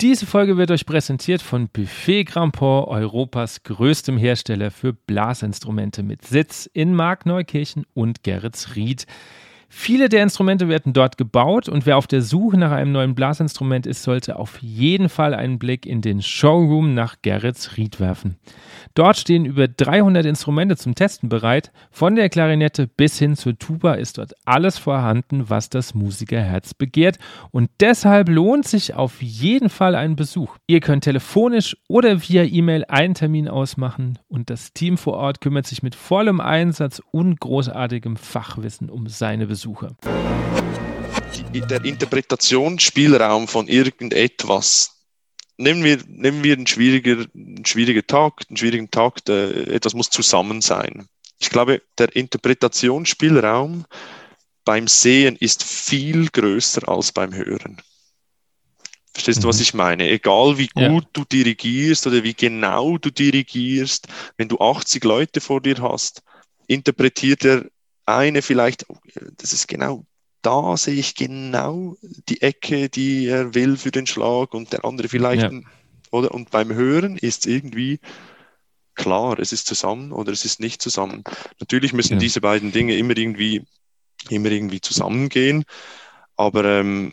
Diese Folge wird euch präsentiert von Buffet Grandport, Europas größtem Hersteller für Blasinstrumente mit Sitz in Markneukirchen und Geretsried. Viele der Instrumente werden dort gebaut und wer auf der Suche nach einem neuen Blasinstrument ist, sollte auf jeden Fall einen Blick in den Showroom nach Gerrits Ried werfen. Dort stehen über 300 Instrumente zum Testen bereit. Von der Klarinette bis hin zur Tuba ist dort alles vorhanden, was das Musikerherz begehrt. Und deshalb lohnt sich auf jeden Fall ein Besuch. Ihr könnt telefonisch oder via E-Mail einen Termin ausmachen und das Team vor Ort kümmert sich mit vollem Einsatz und großartigem Fachwissen um seine Besucher. Besucher. Der Interpretationsspielraum von irgendetwas. Nehmen wir, nehmen wir einen, schwieriger, einen schwierigen Tag, einen schwierigen Tag, etwas muss zusammen sein. Ich glaube, der Interpretationsspielraum beim Sehen ist viel größer als beim Hören. Verstehst du, was mhm. ich meine? Egal wie gut ja. du dirigierst oder wie genau du dirigierst, wenn du 80 Leute vor dir hast, interpretiert er eine vielleicht, das ist genau da sehe ich genau die Ecke, die er will für den Schlag und der andere vielleicht, ja. oder? Und beim Hören ist es irgendwie klar, es ist zusammen oder es ist nicht zusammen. Natürlich müssen ja. diese beiden Dinge immer irgendwie, immer irgendwie zusammengehen, aber ähm,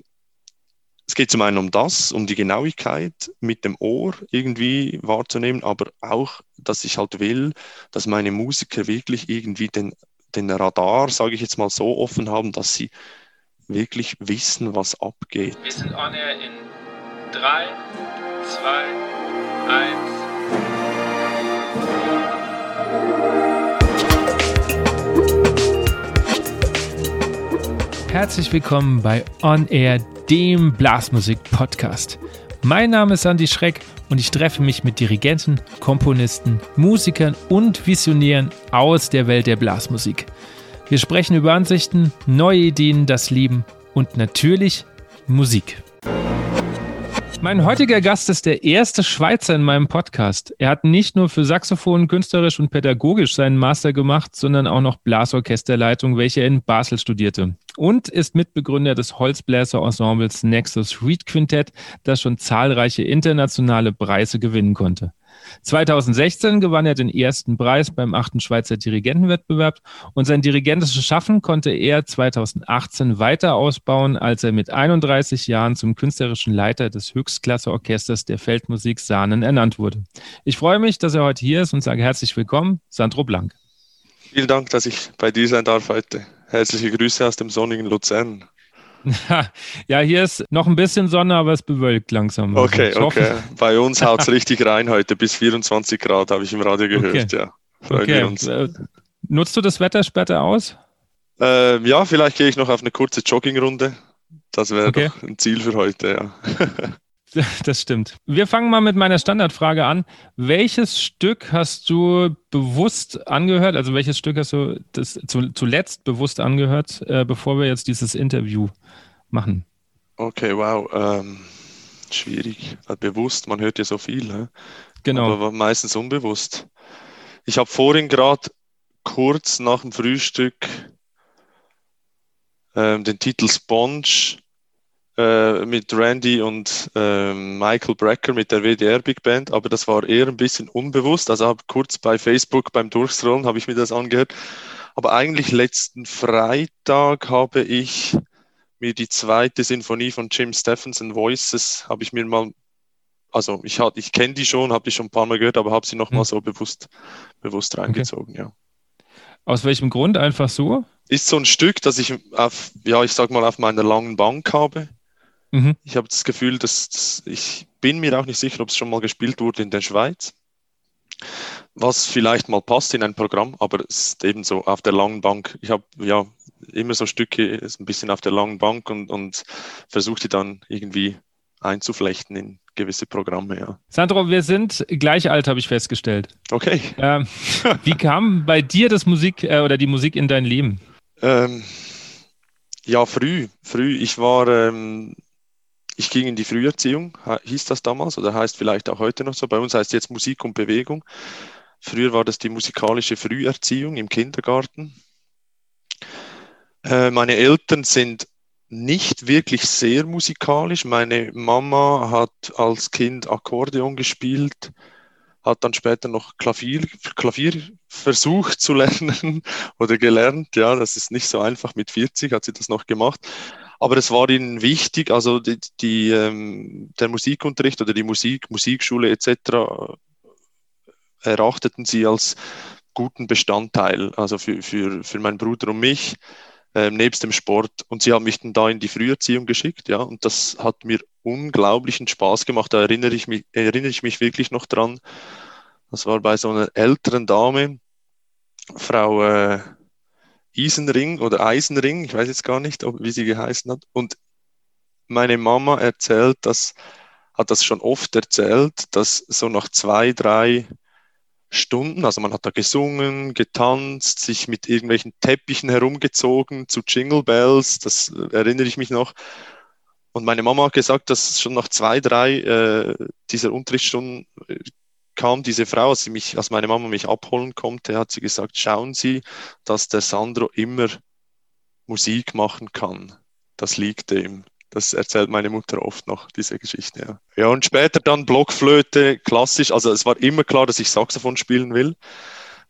es geht zum einen um das, um die Genauigkeit mit dem Ohr irgendwie wahrzunehmen, aber auch, dass ich halt will, dass meine Musiker wirklich irgendwie den den Radar, sage ich jetzt mal so, offen haben, dass sie wirklich wissen, was abgeht. Wir sind on air in 3, 2, 1. Herzlich willkommen bei On Air, dem Blasmusik-Podcast. Mein Name ist Andy Schreck und ich treffe mich mit Dirigenten, Komponisten, Musikern und Visionären aus der Welt der Blasmusik. Wir sprechen über Ansichten, neue Ideen, das Leben und natürlich Musik. Mein heutiger Gast ist der erste Schweizer in meinem Podcast. Er hat nicht nur für Saxophon künstlerisch und pädagogisch seinen Master gemacht, sondern auch noch Blasorchesterleitung, welche er in Basel studierte und ist Mitbegründer des Holzbläser-Ensembles Nexus Reed Quintett, das schon zahlreiche internationale Preise gewinnen konnte. 2016 gewann er den ersten Preis beim achten Schweizer Dirigentenwettbewerb und sein dirigentisches Schaffen konnte er 2018 weiter ausbauen, als er mit 31 Jahren zum künstlerischen Leiter des Höchstklasseorchesters der Feldmusik Sahnen ernannt wurde. Ich freue mich, dass er heute hier ist und sage herzlich willkommen, Sandro Blank. Vielen Dank, dass ich bei dir sein darf heute. Herzliche Grüße aus dem sonnigen Luzern. Ja, hier ist noch ein bisschen Sonne, aber es bewölkt langsam. Also okay, okay. Bei uns haut es richtig rein heute, bis 24 Grad, habe ich im Radio gehört. Okay. Ja, freuen okay. wir uns. Äh, nutzt du das Wetter später aus? Ähm, ja, vielleicht gehe ich noch auf eine kurze Joggingrunde. Das wäre okay. doch ein Ziel für heute, ja. Das stimmt. Wir fangen mal mit meiner Standardfrage an. Welches Stück hast du bewusst angehört? Also welches Stück hast du das zuletzt bewusst angehört, äh, bevor wir jetzt dieses Interview machen? Okay, wow. Ähm, schwierig. Bewusst, man hört ja so viel. He? Genau. Aber meistens unbewusst. Ich habe vorhin gerade kurz nach dem Frühstück ähm, den Titel Sponge äh, mit Randy und äh, Michael Brecker mit der WDR Big Band, aber das war eher ein bisschen unbewusst. Also habe kurz bei Facebook beim Durchscrollen habe ich mir das angehört. Aber eigentlich letzten Freitag habe ich mir die zweite Sinfonie von Jim Stephenson Voices habe ich mir mal also ich, ich kenne die schon, habe die schon ein paar Mal gehört, aber habe sie noch mal hm. so bewusst, bewusst reingezogen, okay. ja. Aus welchem Grund? Einfach so? Ist so ein Stück, das ich auf, ja, ich sag mal, auf meiner langen Bank habe. Mhm. Ich habe das Gefühl, dass, dass, ich bin mir auch nicht sicher, ob es schon mal gespielt wurde in der Schweiz. Was vielleicht mal passt in ein Programm, aber es ist eben so auf der langen Bank. Ich habe ja immer so Stücke ein bisschen auf der langen Bank und, und versuche die dann irgendwie einzuflechten in gewisse Programme, ja. Sandro, wir sind gleich alt, habe ich festgestellt. Okay. Ähm, wie kam bei dir das Musik äh, oder die Musik in dein Leben? Ähm, ja, früh, früh. Ich war ähm, ich ging in die Früherziehung, hieß das damals oder heißt vielleicht auch heute noch so. Bei uns heißt jetzt Musik und Bewegung. Früher war das die musikalische Früherziehung im Kindergarten. Äh, meine Eltern sind nicht wirklich sehr musikalisch. Meine Mama hat als Kind Akkordeon gespielt, hat dann später noch Klavier, Klavier versucht zu lernen oder gelernt. Ja, das ist nicht so einfach. Mit 40 hat sie das noch gemacht. Aber es war ihnen wichtig, also die, die ähm, der Musikunterricht oder die Musik, Musikschule etc. erachteten sie als guten Bestandteil, also für, für, für meinen Bruder und mich äh, nebst dem Sport. Und sie haben mich dann da in die Früherziehung geschickt, ja, und das hat mir unglaublichen Spaß gemacht. Da erinnere ich mich, erinnere ich mich wirklich noch dran. Das war bei so einer älteren Dame, Frau äh, Isenring oder Eisenring, ich weiß jetzt gar nicht, ob, wie sie geheißen hat. Und meine Mama erzählt, das hat das schon oft erzählt, dass so nach zwei, drei Stunden. Also man hat da gesungen, getanzt, sich mit irgendwelchen Teppichen herumgezogen zu Jingle Bells, das erinnere ich mich noch. Und meine Mama hat gesagt, dass schon nach zwei, drei äh, dieser Unterrichtsstunden äh, kam diese Frau, als, sie mich, als meine Mama mich abholen konnte, hat sie gesagt, schauen Sie, dass der Sandro immer Musik machen kann. Das liegt ihm. Das erzählt meine Mutter oft noch, diese Geschichte. Ja, ja und später dann Blockflöte, klassisch. Also es war immer klar, dass ich Saxophon spielen will.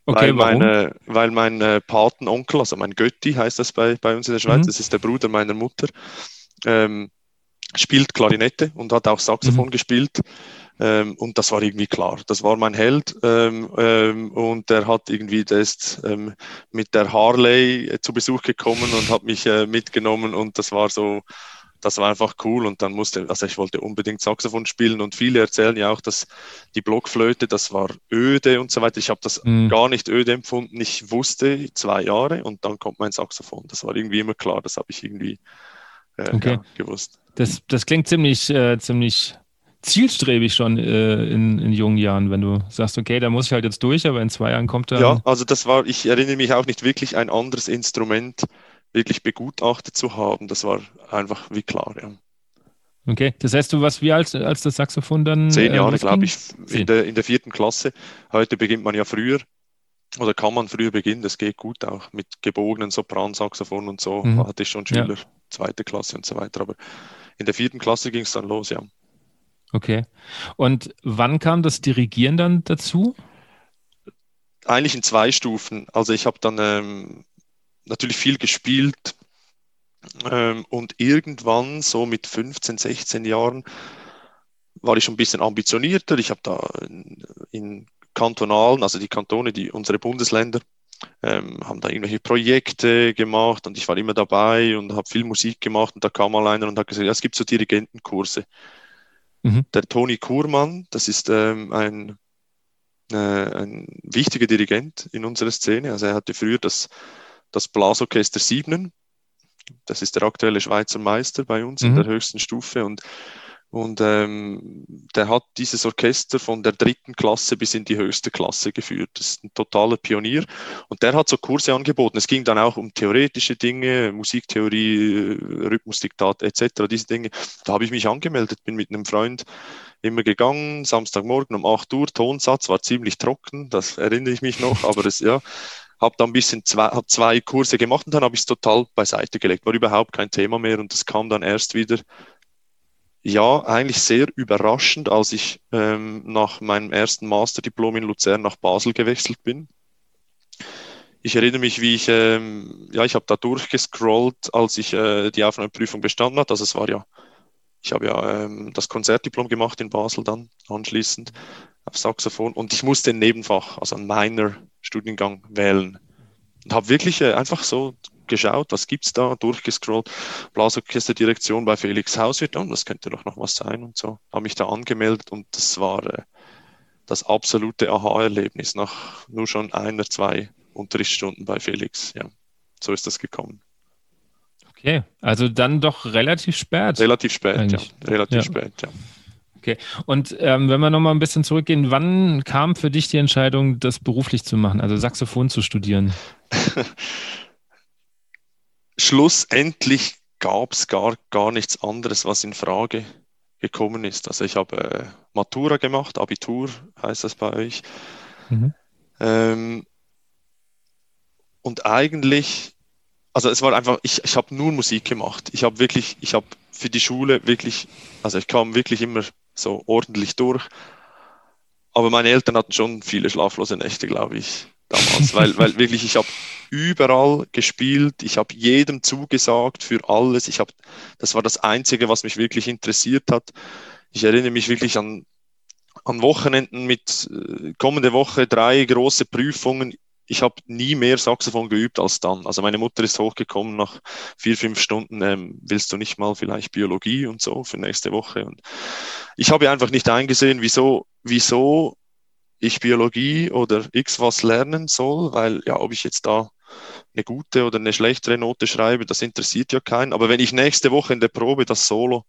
Okay, weil, meine, weil mein äh, Patenonkel, also mein Götti heißt das bei, bei uns in der Schweiz, mhm. das ist der Bruder meiner Mutter, ähm, spielt Klarinette und hat auch Saxophon mhm. gespielt. Ähm, und das war irgendwie klar. Das war mein Held. Ähm, ähm, und der hat irgendwie, der ist ähm, mit der Harley äh, zu Besuch gekommen und hat mich äh, mitgenommen. Und das war so, das war einfach cool und dann musste, also ich wollte unbedingt Saxophon spielen und viele erzählen ja auch, dass die Blockflöte, das war öde und so weiter. Ich habe das mhm. gar nicht öde empfunden. Ich wusste zwei Jahre und dann kommt mein Saxophon. Das war irgendwie immer klar, das habe ich irgendwie äh, okay. ja, gewusst. Das, das klingt ziemlich, äh, ziemlich zielstrebig schon äh, in, in jungen Jahren, wenn du sagst, okay, da muss ich halt jetzt durch, aber in zwei Jahren kommt er. Ja, also das war, ich erinnere mich auch nicht wirklich ein anderes Instrument wirklich begutachtet zu haben. Das war einfach wie klar, ja. Okay, das heißt, du warst wie alt, als das Saxophon dann? Zehn äh, Jahre, glaube ich, in der, in der vierten Klasse. Heute beginnt man ja früher oder kann man früher beginnen, das geht gut auch mit gebogenen Sopransaxophon und so. Mhm. Hatte ich schon Schüler, ja. zweite Klasse und so weiter. Aber in der vierten Klasse ging es dann los, ja. Okay. Und wann kam das Dirigieren dann dazu? Eigentlich in zwei Stufen. Also ich habe dann ähm, natürlich viel gespielt ähm, und irgendwann so mit 15, 16 Jahren war ich schon ein bisschen ambitionierter. Ich habe da in, in, kantonalen, also die Kantone, die unsere Bundesländer, ähm, haben da irgendwelche Projekte gemacht und ich war immer dabei und habe viel Musik gemacht und da kam mal einer und hat gesagt, ja, es gibt so Dirigentenkurse. Mhm. Der Toni Kurmann, das ist ähm, ein, äh, ein wichtiger Dirigent in unserer Szene. Also er hatte früher das das Blasorchester Siebnen. Das ist der aktuelle Schweizer Meister bei uns mhm. in der höchsten Stufe und und ähm, der hat dieses Orchester von der dritten Klasse bis in die höchste Klasse geführt. Das ist ein totaler Pionier. Und der hat so Kurse angeboten. Es ging dann auch um theoretische Dinge, Musiktheorie, Rhythmusdiktat etc. Diese Dinge. Da habe ich mich angemeldet, bin mit einem Freund immer gegangen, Samstagmorgen um 8 Uhr. Tonsatz war ziemlich trocken, das erinnere ich mich noch, aber es, ja, habe dann ein bisschen zwei, hab zwei Kurse gemacht und dann habe ich es total beiseite gelegt. War überhaupt kein Thema mehr und das kam dann erst wieder, ja, eigentlich sehr überraschend, als ich ähm, nach meinem ersten Masterdiplom in Luzern nach Basel gewechselt bin. Ich erinnere mich, wie ich, ähm, ja, ich habe da durchgescrollt, als ich äh, die Aufnahmeprüfung bestanden hat. Also es war ja, ich habe ja ähm, das Konzertdiplom gemacht in Basel dann anschließend auf Saxophon und ich musste ein Nebenfach, also ein Minor Studiengang wählen. Und habe wirklich äh, einfach so geschaut, was gibt es da, durchgescrollt, Blasorchesterdirektion bei Felix Hauswirt, und das könnte doch noch was sein und so. Habe mich da angemeldet und das war äh, das absolute Aha-Erlebnis nach nur schon einer, zwei Unterrichtsstunden bei Felix. Ja, so ist das gekommen. Okay, also dann doch relativ spät. Relativ spät, eigentlich. ja. Relativ ja. spät, ja. Okay. Und ähm, wenn wir nochmal ein bisschen zurückgehen, wann kam für dich die Entscheidung, das beruflich zu machen, also Saxophon zu studieren? Schlussendlich gab es gar, gar nichts anderes, was in Frage gekommen ist. Also ich habe äh, Matura gemacht, Abitur heißt das bei euch. Mhm. Ähm, und eigentlich also es war einfach, ich, ich habe nur Musik gemacht. Ich habe wirklich, ich habe für die Schule wirklich, also ich kam wirklich immer so ordentlich durch. Aber meine Eltern hatten schon viele schlaflose Nächte, glaube ich, damals, weil, weil wirklich, ich habe überall gespielt, ich habe jedem zugesagt für alles. Ich habe, das war das Einzige, was mich wirklich interessiert hat. Ich erinnere mich wirklich an, an Wochenenden mit äh, kommende Woche drei große Prüfungen ich habe nie mehr Saxophon geübt als dann. Also meine Mutter ist hochgekommen nach vier, fünf Stunden, ähm, willst du nicht mal vielleicht Biologie und so für nächste Woche? Und ich habe einfach nicht eingesehen, wieso, wieso ich Biologie oder X was lernen soll, weil ja, ob ich jetzt da eine gute oder eine schlechtere Note schreibe, das interessiert ja keinen. Aber wenn ich nächste Woche in der Probe das Solo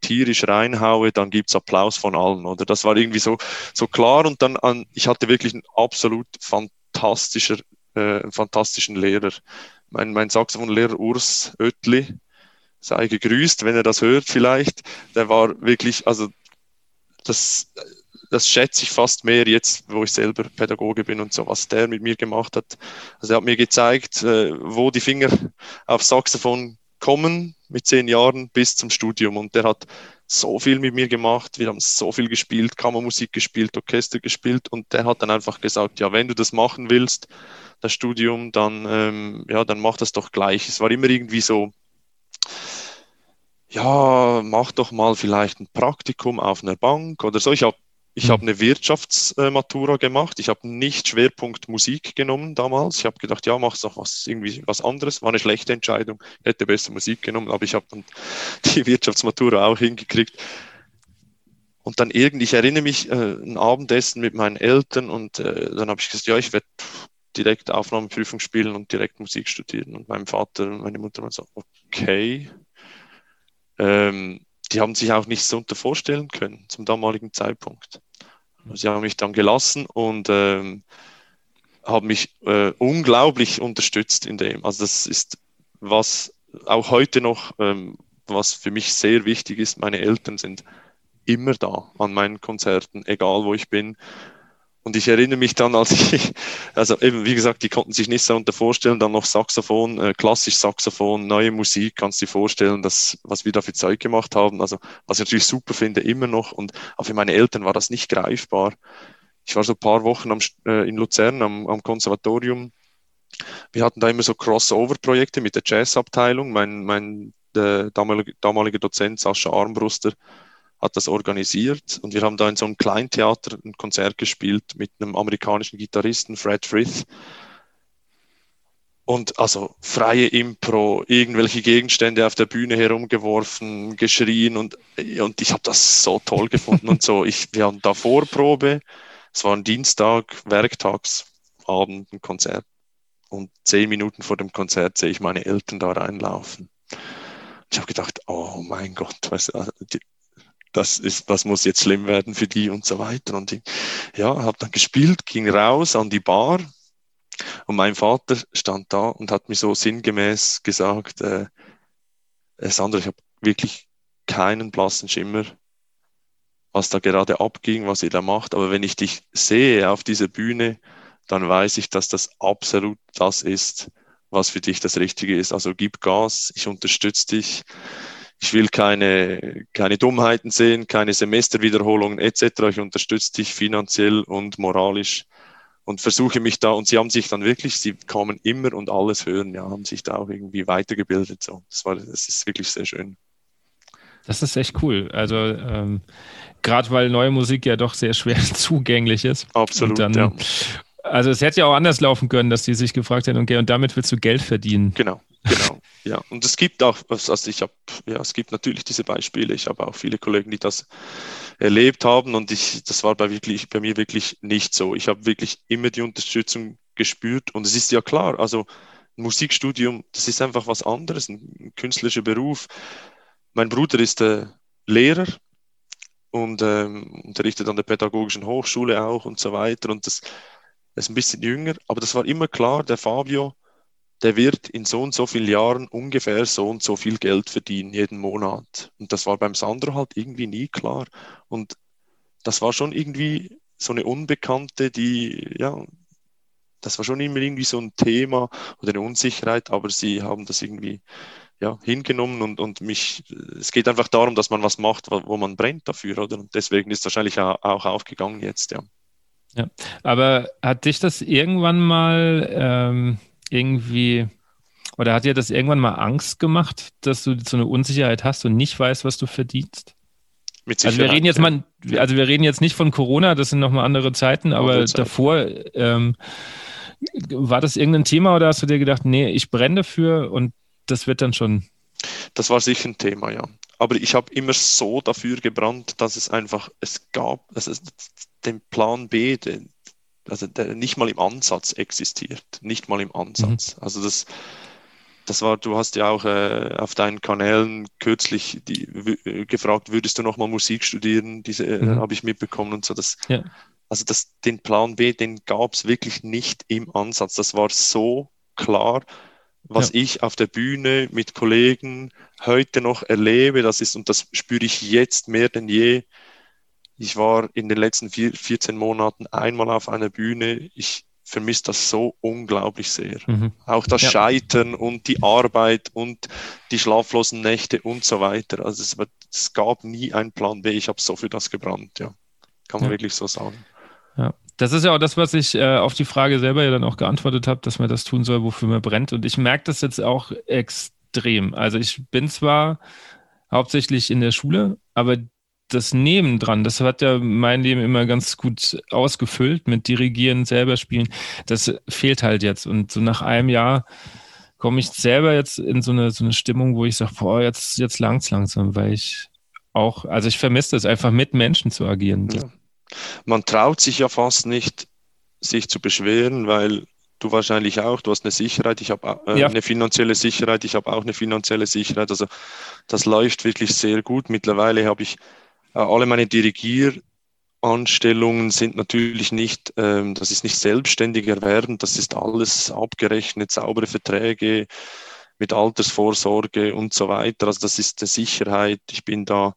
tierisch reinhaue, dann gibt's Applaus von allen, oder? Das war irgendwie so, so klar und dann an, ich hatte wirklich einen absolut fantastischen fantastischer, äh, fantastischen Lehrer. Mein, mein Saxophonlehrer Urs Oetli, sei gegrüßt, wenn er das hört vielleicht. Der war wirklich, also das, das schätze ich fast mehr jetzt, wo ich selber Pädagoge bin und so, was der mit mir gemacht hat. Also er hat mir gezeigt, äh, wo die Finger auf Saxophon kommen mit zehn Jahren bis zum Studium. Und der hat so viel mit mir gemacht, wir haben so viel gespielt, Kammermusik gespielt, Orchester gespielt und der hat dann einfach gesagt, ja, wenn du das machen willst, das Studium, dann, ähm, ja, dann mach das doch gleich. Es war immer irgendwie so, ja, mach doch mal vielleicht ein Praktikum auf einer Bank oder so. Ich habe ich mhm. habe eine Wirtschaftsmatura gemacht. Ich habe nicht Schwerpunkt Musik genommen damals. Ich habe gedacht, ja, mach doch was irgendwie was anderes. War eine schlechte Entscheidung. Hätte besser Musik genommen, aber ich habe dann die Wirtschaftsmatura auch hingekriegt. Und dann irgendwie, ich erinnere mich, äh, ein Abendessen mit meinen Eltern und äh, dann habe ich gesagt, ja, ich werde direkt Aufnahmeprüfung spielen und direkt Musik studieren. Und mein Vater und meine Mutter waren so, okay. Ähm, die haben sich auch nichts darunter vorstellen können zum damaligen Zeitpunkt. Sie haben mich dann gelassen und ähm, haben mich äh, unglaublich unterstützt in dem. Also das ist was auch heute noch, ähm, was für mich sehr wichtig ist. Meine Eltern sind immer da an meinen Konzerten, egal wo ich bin. Und ich erinnere mich dann, als ich, also eben, wie gesagt, die konnten sich nicht so unter vorstellen, dann noch Saxophon, äh, klassisch Saxophon, neue Musik, kannst du dir vorstellen, dass, was wir da für Zeug gemacht haben. Also, was ich natürlich super finde, immer noch. Und auch für meine Eltern war das nicht greifbar. Ich war so ein paar Wochen am, äh, in Luzern am, am Konservatorium. Wir hatten da immer so Crossover-Projekte mit der Jazzabteilung. Mein, mein der damalige, damalige Dozent Sascha Armbruster hat das organisiert und wir haben da in so einem Kleintheater ein Konzert gespielt mit einem amerikanischen Gitarristen, Fred Frith. Und also freie Impro, irgendwelche Gegenstände auf der Bühne herumgeworfen, geschrien und, und ich habe das so toll gefunden und so. Ich, wir haben da Vorprobe, es war ein Dienstag, Werktagsabend, ein Konzert. Und zehn Minuten vor dem Konzert sehe ich meine Eltern da reinlaufen. Ich habe gedacht, oh mein Gott, weißt du, die, das ist, was muss jetzt schlimm werden für die und so weiter. Und ich, ja, habe dann gespielt, ging raus an die Bar und mein Vater stand da und hat mir so sinngemäß gesagt, äh, äh Sandra, ich habe wirklich keinen blassen Schimmer, was da gerade abging, was ihr da macht. Aber wenn ich dich sehe auf dieser Bühne, dann weiß ich, dass das absolut das ist, was für dich das Richtige ist. Also gib Gas, ich unterstütze dich ich will keine, keine Dummheiten sehen, keine Semesterwiederholungen etc. Ich unterstütze dich finanziell und moralisch und versuche mich da, und sie haben sich dann wirklich, sie kamen immer und alles hören, ja, haben sich da auch irgendwie weitergebildet. So. Das, war, das ist wirklich sehr schön. Das ist echt cool. Also ähm, gerade weil neue Musik ja doch sehr schwer zugänglich ist. Absolut. Dann, ja. Also es hätte ja auch anders laufen können, dass die sich gefragt hätten, okay, und damit willst du Geld verdienen. Genau, genau. Ja, und es gibt auch, also ich habe, ja, es gibt natürlich diese Beispiele. Ich habe auch viele Kollegen, die das erlebt haben und ich, das war bei wirklich, bei mir wirklich nicht so. Ich habe wirklich immer die Unterstützung gespürt und es ist ja klar, also Musikstudium, das ist einfach was anderes, ein künstlerischer Beruf. Mein Bruder ist äh, Lehrer und ähm, unterrichtet an der Pädagogischen Hochschule auch und so weiter und das ist ein bisschen jünger, aber das war immer klar, der Fabio, der wird in so und so vielen Jahren ungefähr so und so viel Geld verdienen, jeden Monat. Und das war beim Sandro halt irgendwie nie klar. Und das war schon irgendwie so eine Unbekannte, die, ja, das war schon immer irgendwie so ein Thema oder eine Unsicherheit, aber sie haben das irgendwie ja, hingenommen und, und mich, es geht einfach darum, dass man was macht, wo, man brennt dafür, oder? Und deswegen ist es wahrscheinlich auch, auch aufgegangen jetzt, ja. Ja, aber hat dich das irgendwann mal ähm, irgendwie, oder hat dir das irgendwann mal Angst gemacht, dass du so eine Unsicherheit hast und nicht weißt, was du verdienst? Also wir reden jetzt mal, also wir reden jetzt nicht von Corona, das sind nochmal andere Zeiten, aber Zeit. davor ähm, war das irgendein Thema oder hast du dir gedacht, nee, ich brenne dafür und das wird dann schon. Das war sicher ein Thema, ja. Aber ich habe immer so dafür gebrannt, dass es einfach, es gab, also den Plan B, den, also nicht mal im Ansatz existiert. Nicht mal im Ansatz. Mhm. Also das, das war, du hast ja auch äh, auf deinen Kanälen kürzlich die, gefragt, würdest du nochmal Musik studieren? Diese äh, mhm. habe ich mitbekommen und so. Das, ja. Also das, den Plan B, den gab es wirklich nicht im Ansatz. Das war so klar was ja. ich auf der Bühne mit Kollegen heute noch erlebe, das ist, und das spüre ich jetzt mehr denn je. Ich war in den letzten vier, 14 Monaten einmal auf einer Bühne. Ich vermisse das so unglaublich sehr. Mhm. Auch das ja. Scheitern und die Arbeit und die schlaflosen Nächte und so weiter. Also es, es gab nie einen Plan B. Ich habe so für das gebrannt, ja. Kann man ja. wirklich so sagen. Ja. Das ist ja auch das, was ich äh, auf die Frage selber ja dann auch geantwortet habe, dass man das tun soll, wofür man brennt. Und ich merke das jetzt auch extrem. Also ich bin zwar hauptsächlich in der Schule, aber das Nebendran, das hat ja mein Leben immer ganz gut ausgefüllt mit Dirigieren, selber spielen. Das fehlt halt jetzt. Und so nach einem Jahr komme ich selber jetzt in so eine, so eine Stimmung, wo ich sage, boah, jetzt, jetzt langt's langsam, weil ich auch, also ich vermisse es einfach mit Menschen zu agieren. Ja man traut sich ja fast nicht, sich zu beschweren, weil du wahrscheinlich auch, du hast eine Sicherheit, ich habe äh, ja. eine finanzielle Sicherheit, ich habe auch eine finanzielle Sicherheit. Also das läuft wirklich sehr gut. Mittlerweile habe ich alle meine Dirigieranstellungen sind natürlich nicht, ähm, das ist nicht selbstständig erwerben, das ist alles abgerechnet, saubere Verträge mit Altersvorsorge und so weiter. Also das ist eine Sicherheit. Ich bin da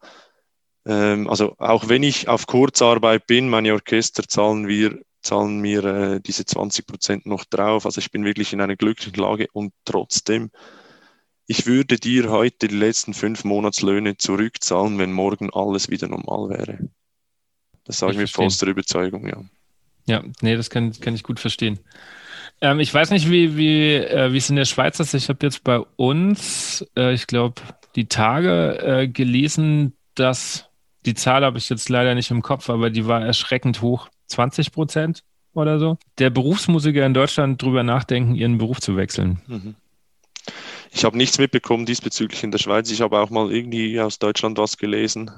ähm, also auch wenn ich auf Kurzarbeit bin, meine Orchester zahlen wir zahlen mir äh, diese 20 Prozent noch drauf. Also ich bin wirklich in einer glücklichen Lage und trotzdem, ich würde dir heute die letzten fünf Monatslöhne zurückzahlen, wenn morgen alles wieder normal wäre. Das sage ich, mit vollster Überzeugung, ja. Ja, nee, das kann, kann ich gut verstehen. Ähm, ich weiß nicht, wie, wie, äh, es in der Schweiz ist. Ich habe jetzt bei uns, äh, ich glaube, die Tage äh, gelesen, dass die Zahl habe ich jetzt leider nicht im Kopf, aber die war erschreckend hoch. 20 Prozent oder so. Der Berufsmusiker in Deutschland drüber nachdenken, ihren Beruf zu wechseln. Mhm. Ich habe nichts mitbekommen diesbezüglich in der Schweiz. Ich habe auch mal irgendwie aus Deutschland was gelesen.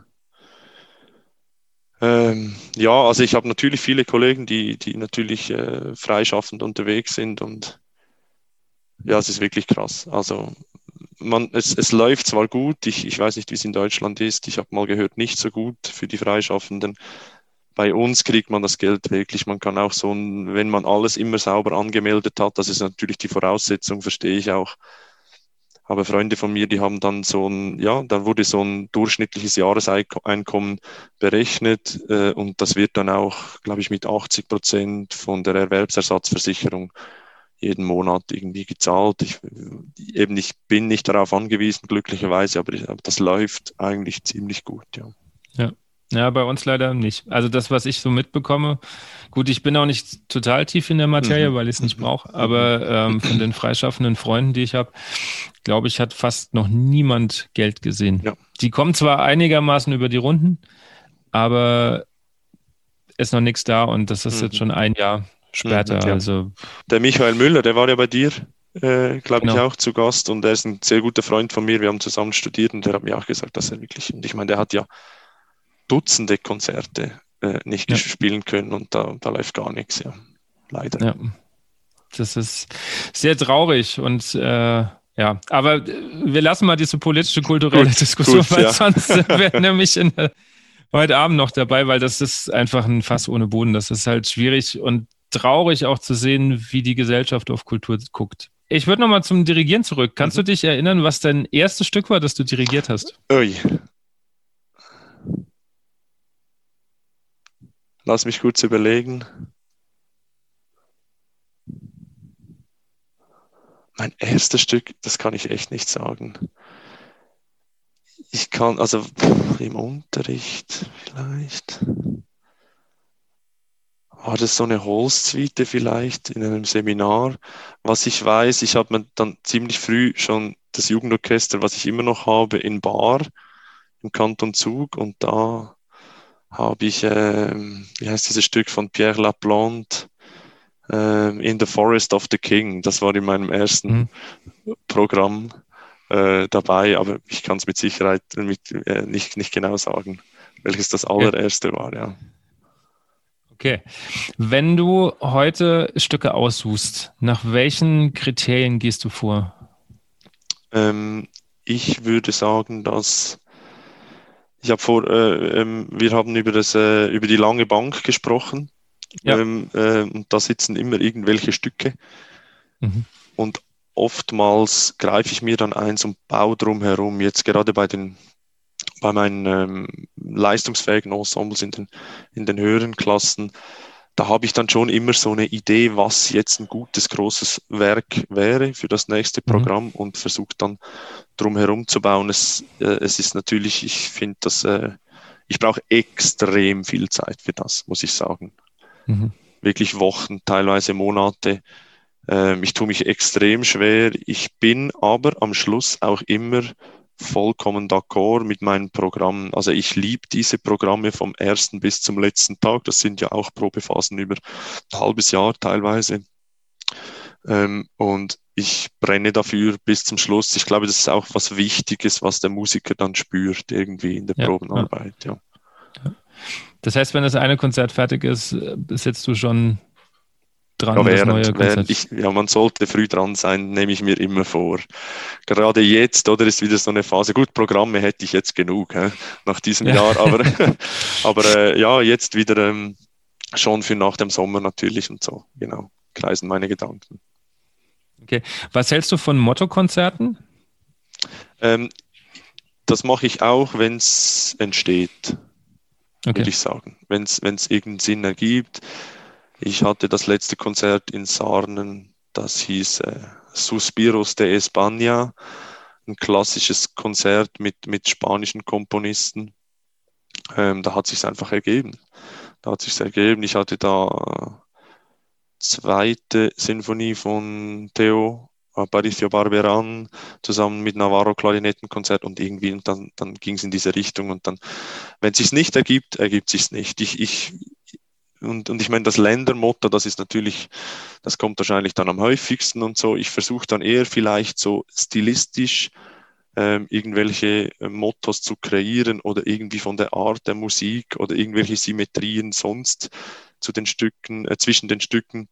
Ähm, ja, also ich habe natürlich viele Kollegen, die, die natürlich äh, freischaffend unterwegs sind und ja, es ist wirklich krass. Also man, es, es läuft zwar gut, ich, ich weiß nicht, wie es in Deutschland ist, ich habe mal gehört, nicht so gut für die Freischaffenden. Bei uns kriegt man das Geld wirklich. Man kann auch so, wenn man alles immer sauber angemeldet hat, das ist natürlich die Voraussetzung, verstehe ich auch. Aber Freunde von mir, die haben dann so ein, ja, da wurde so ein durchschnittliches Jahreseinkommen berechnet äh, und das wird dann auch, glaube ich, mit 80 Prozent von der Erwerbsersatzversicherung jeden Monat irgendwie gezahlt. Ich, eben, ich bin nicht darauf angewiesen, glücklicherweise, aber, ich, aber das läuft eigentlich ziemlich gut, ja. Ja. Bei uns leider nicht. Also das, was ich so mitbekomme, gut, ich bin auch nicht total tief in der Materie, mhm. weil ich es nicht brauche, aber ähm, von den freischaffenden Freunden, die ich habe, glaube ich, hat fast noch niemand Geld gesehen. Ja. Die kommen zwar einigermaßen über die Runden, aber ist noch nichts da und das ist mhm. jetzt schon ein Jahr später. Mhm, ja. Also der Michael Müller, der war ja bei dir, äh, glaube genau. ich, auch zu Gast und er ist ein sehr guter Freund von mir. Wir haben zusammen studiert und der hat mir auch gesagt, dass er wirklich, und ich meine, der hat ja Dutzende Konzerte äh, nicht ja. spielen können und da, da läuft gar nichts, ja. Leider. Ja. Das ist sehr traurig und äh, ja, aber wir lassen mal diese politische, kulturelle gut, Diskussion, gut, weil ja. sonst wäre nämlich in heute Abend noch dabei, weil das ist einfach ein Fass ohne Boden. Das ist halt schwierig und traurig auch zu sehen, wie die Gesellschaft auf Kultur guckt. Ich würde nochmal zum Dirigieren zurück. Kannst mhm. du dich erinnern, was dein erstes Stück war, das du dirigiert hast? Ui. Lass mich kurz überlegen. Mein erstes Stück, das kann ich echt nicht sagen. Ich kann, also im Unterricht vielleicht. War das so eine Holzsuite vielleicht in einem Seminar? Was ich weiß, ich habe mir dann ziemlich früh schon das Jugendorchester, was ich immer noch habe, in Bar im Kanton Zug und da habe ich, äh, wie heißt dieses Stück von Pierre Laplante, äh, In the Forest of the King. Das war in meinem ersten mhm. Programm äh, dabei, aber ich kann es mit Sicherheit mit, äh, nicht, nicht genau sagen, welches das allererste ja. war, ja. Okay. Wenn du heute Stücke aussuchst, nach welchen Kriterien gehst du vor? Ähm, ich würde sagen, dass ich habe vor, äh, ähm, wir haben über das, äh, über die lange Bank gesprochen. Ja. Ähm, äh, und da sitzen immer irgendwelche Stücke. Mhm. Und oftmals greife ich mir dann eins und baue drum herum. Jetzt gerade bei den bei meinen ähm, leistungsfähigen Ensembles in den, in den höheren Klassen, da habe ich dann schon immer so eine Idee, was jetzt ein gutes, großes Werk wäre für das nächste mhm. Programm mhm. und versuche dann drum herum zu bauen. Es, äh, es ist natürlich, ich finde dass äh, ich brauche extrem viel Zeit für das, muss ich sagen. Mhm. Wirklich Wochen, teilweise Monate. Ähm, ich tue mich extrem schwer. Ich bin aber am Schluss auch immer vollkommen d'accord mit meinen Programmen. Also ich liebe diese Programme vom ersten bis zum letzten Tag. Das sind ja auch Probephasen über ein halbes Jahr teilweise. Ähm, und ich brenne dafür bis zum Schluss. Ich glaube, das ist auch was Wichtiges, was der Musiker dann spürt irgendwie in der ja, Probenarbeit. Ja. ja. Das heißt, wenn das eine Konzert fertig ist, äh, sitzt du schon dran, ja, während, das neue Konzert. Ich, ja, man sollte früh dran sein, nehme ich mir immer vor. Gerade jetzt, oder ist wieder so eine Phase. Gut, Programme hätte ich jetzt genug hä, nach diesem ja. Jahr, aber, aber äh, ja, jetzt wieder ähm, schon für nach dem Sommer natürlich und so. Genau, kreisen meine Gedanken. Okay, was hältst du von Motto-Konzerten? Ähm, das mache ich auch, wenn es entsteht, okay. würde ich sagen. Wenn es irgendeinen Sinn ergibt. Ich hatte das letzte Konzert in Sarnen, das hieß äh, Suspiros de España, ein klassisches Konzert mit, mit spanischen Komponisten. Ähm, da hat sich einfach ergeben. Da hat sich ergeben. Ich hatte da zweite Sinfonie von Theo Aparicio Barberan zusammen mit Navarro Klarinettenkonzert und irgendwie und dann, dann ging es in diese Richtung und dann, wenn es sich nicht ergibt, ergibt sich nicht. Ich, ich, und, und ich meine, das Ländermotto, das ist natürlich, das kommt wahrscheinlich dann am häufigsten und so. Ich versuche dann eher vielleicht so stilistisch ähm, irgendwelche äh, Mottos zu kreieren oder irgendwie von der Art der Musik oder irgendwelche Symmetrien sonst zu den Stücken, äh, zwischen den Stücken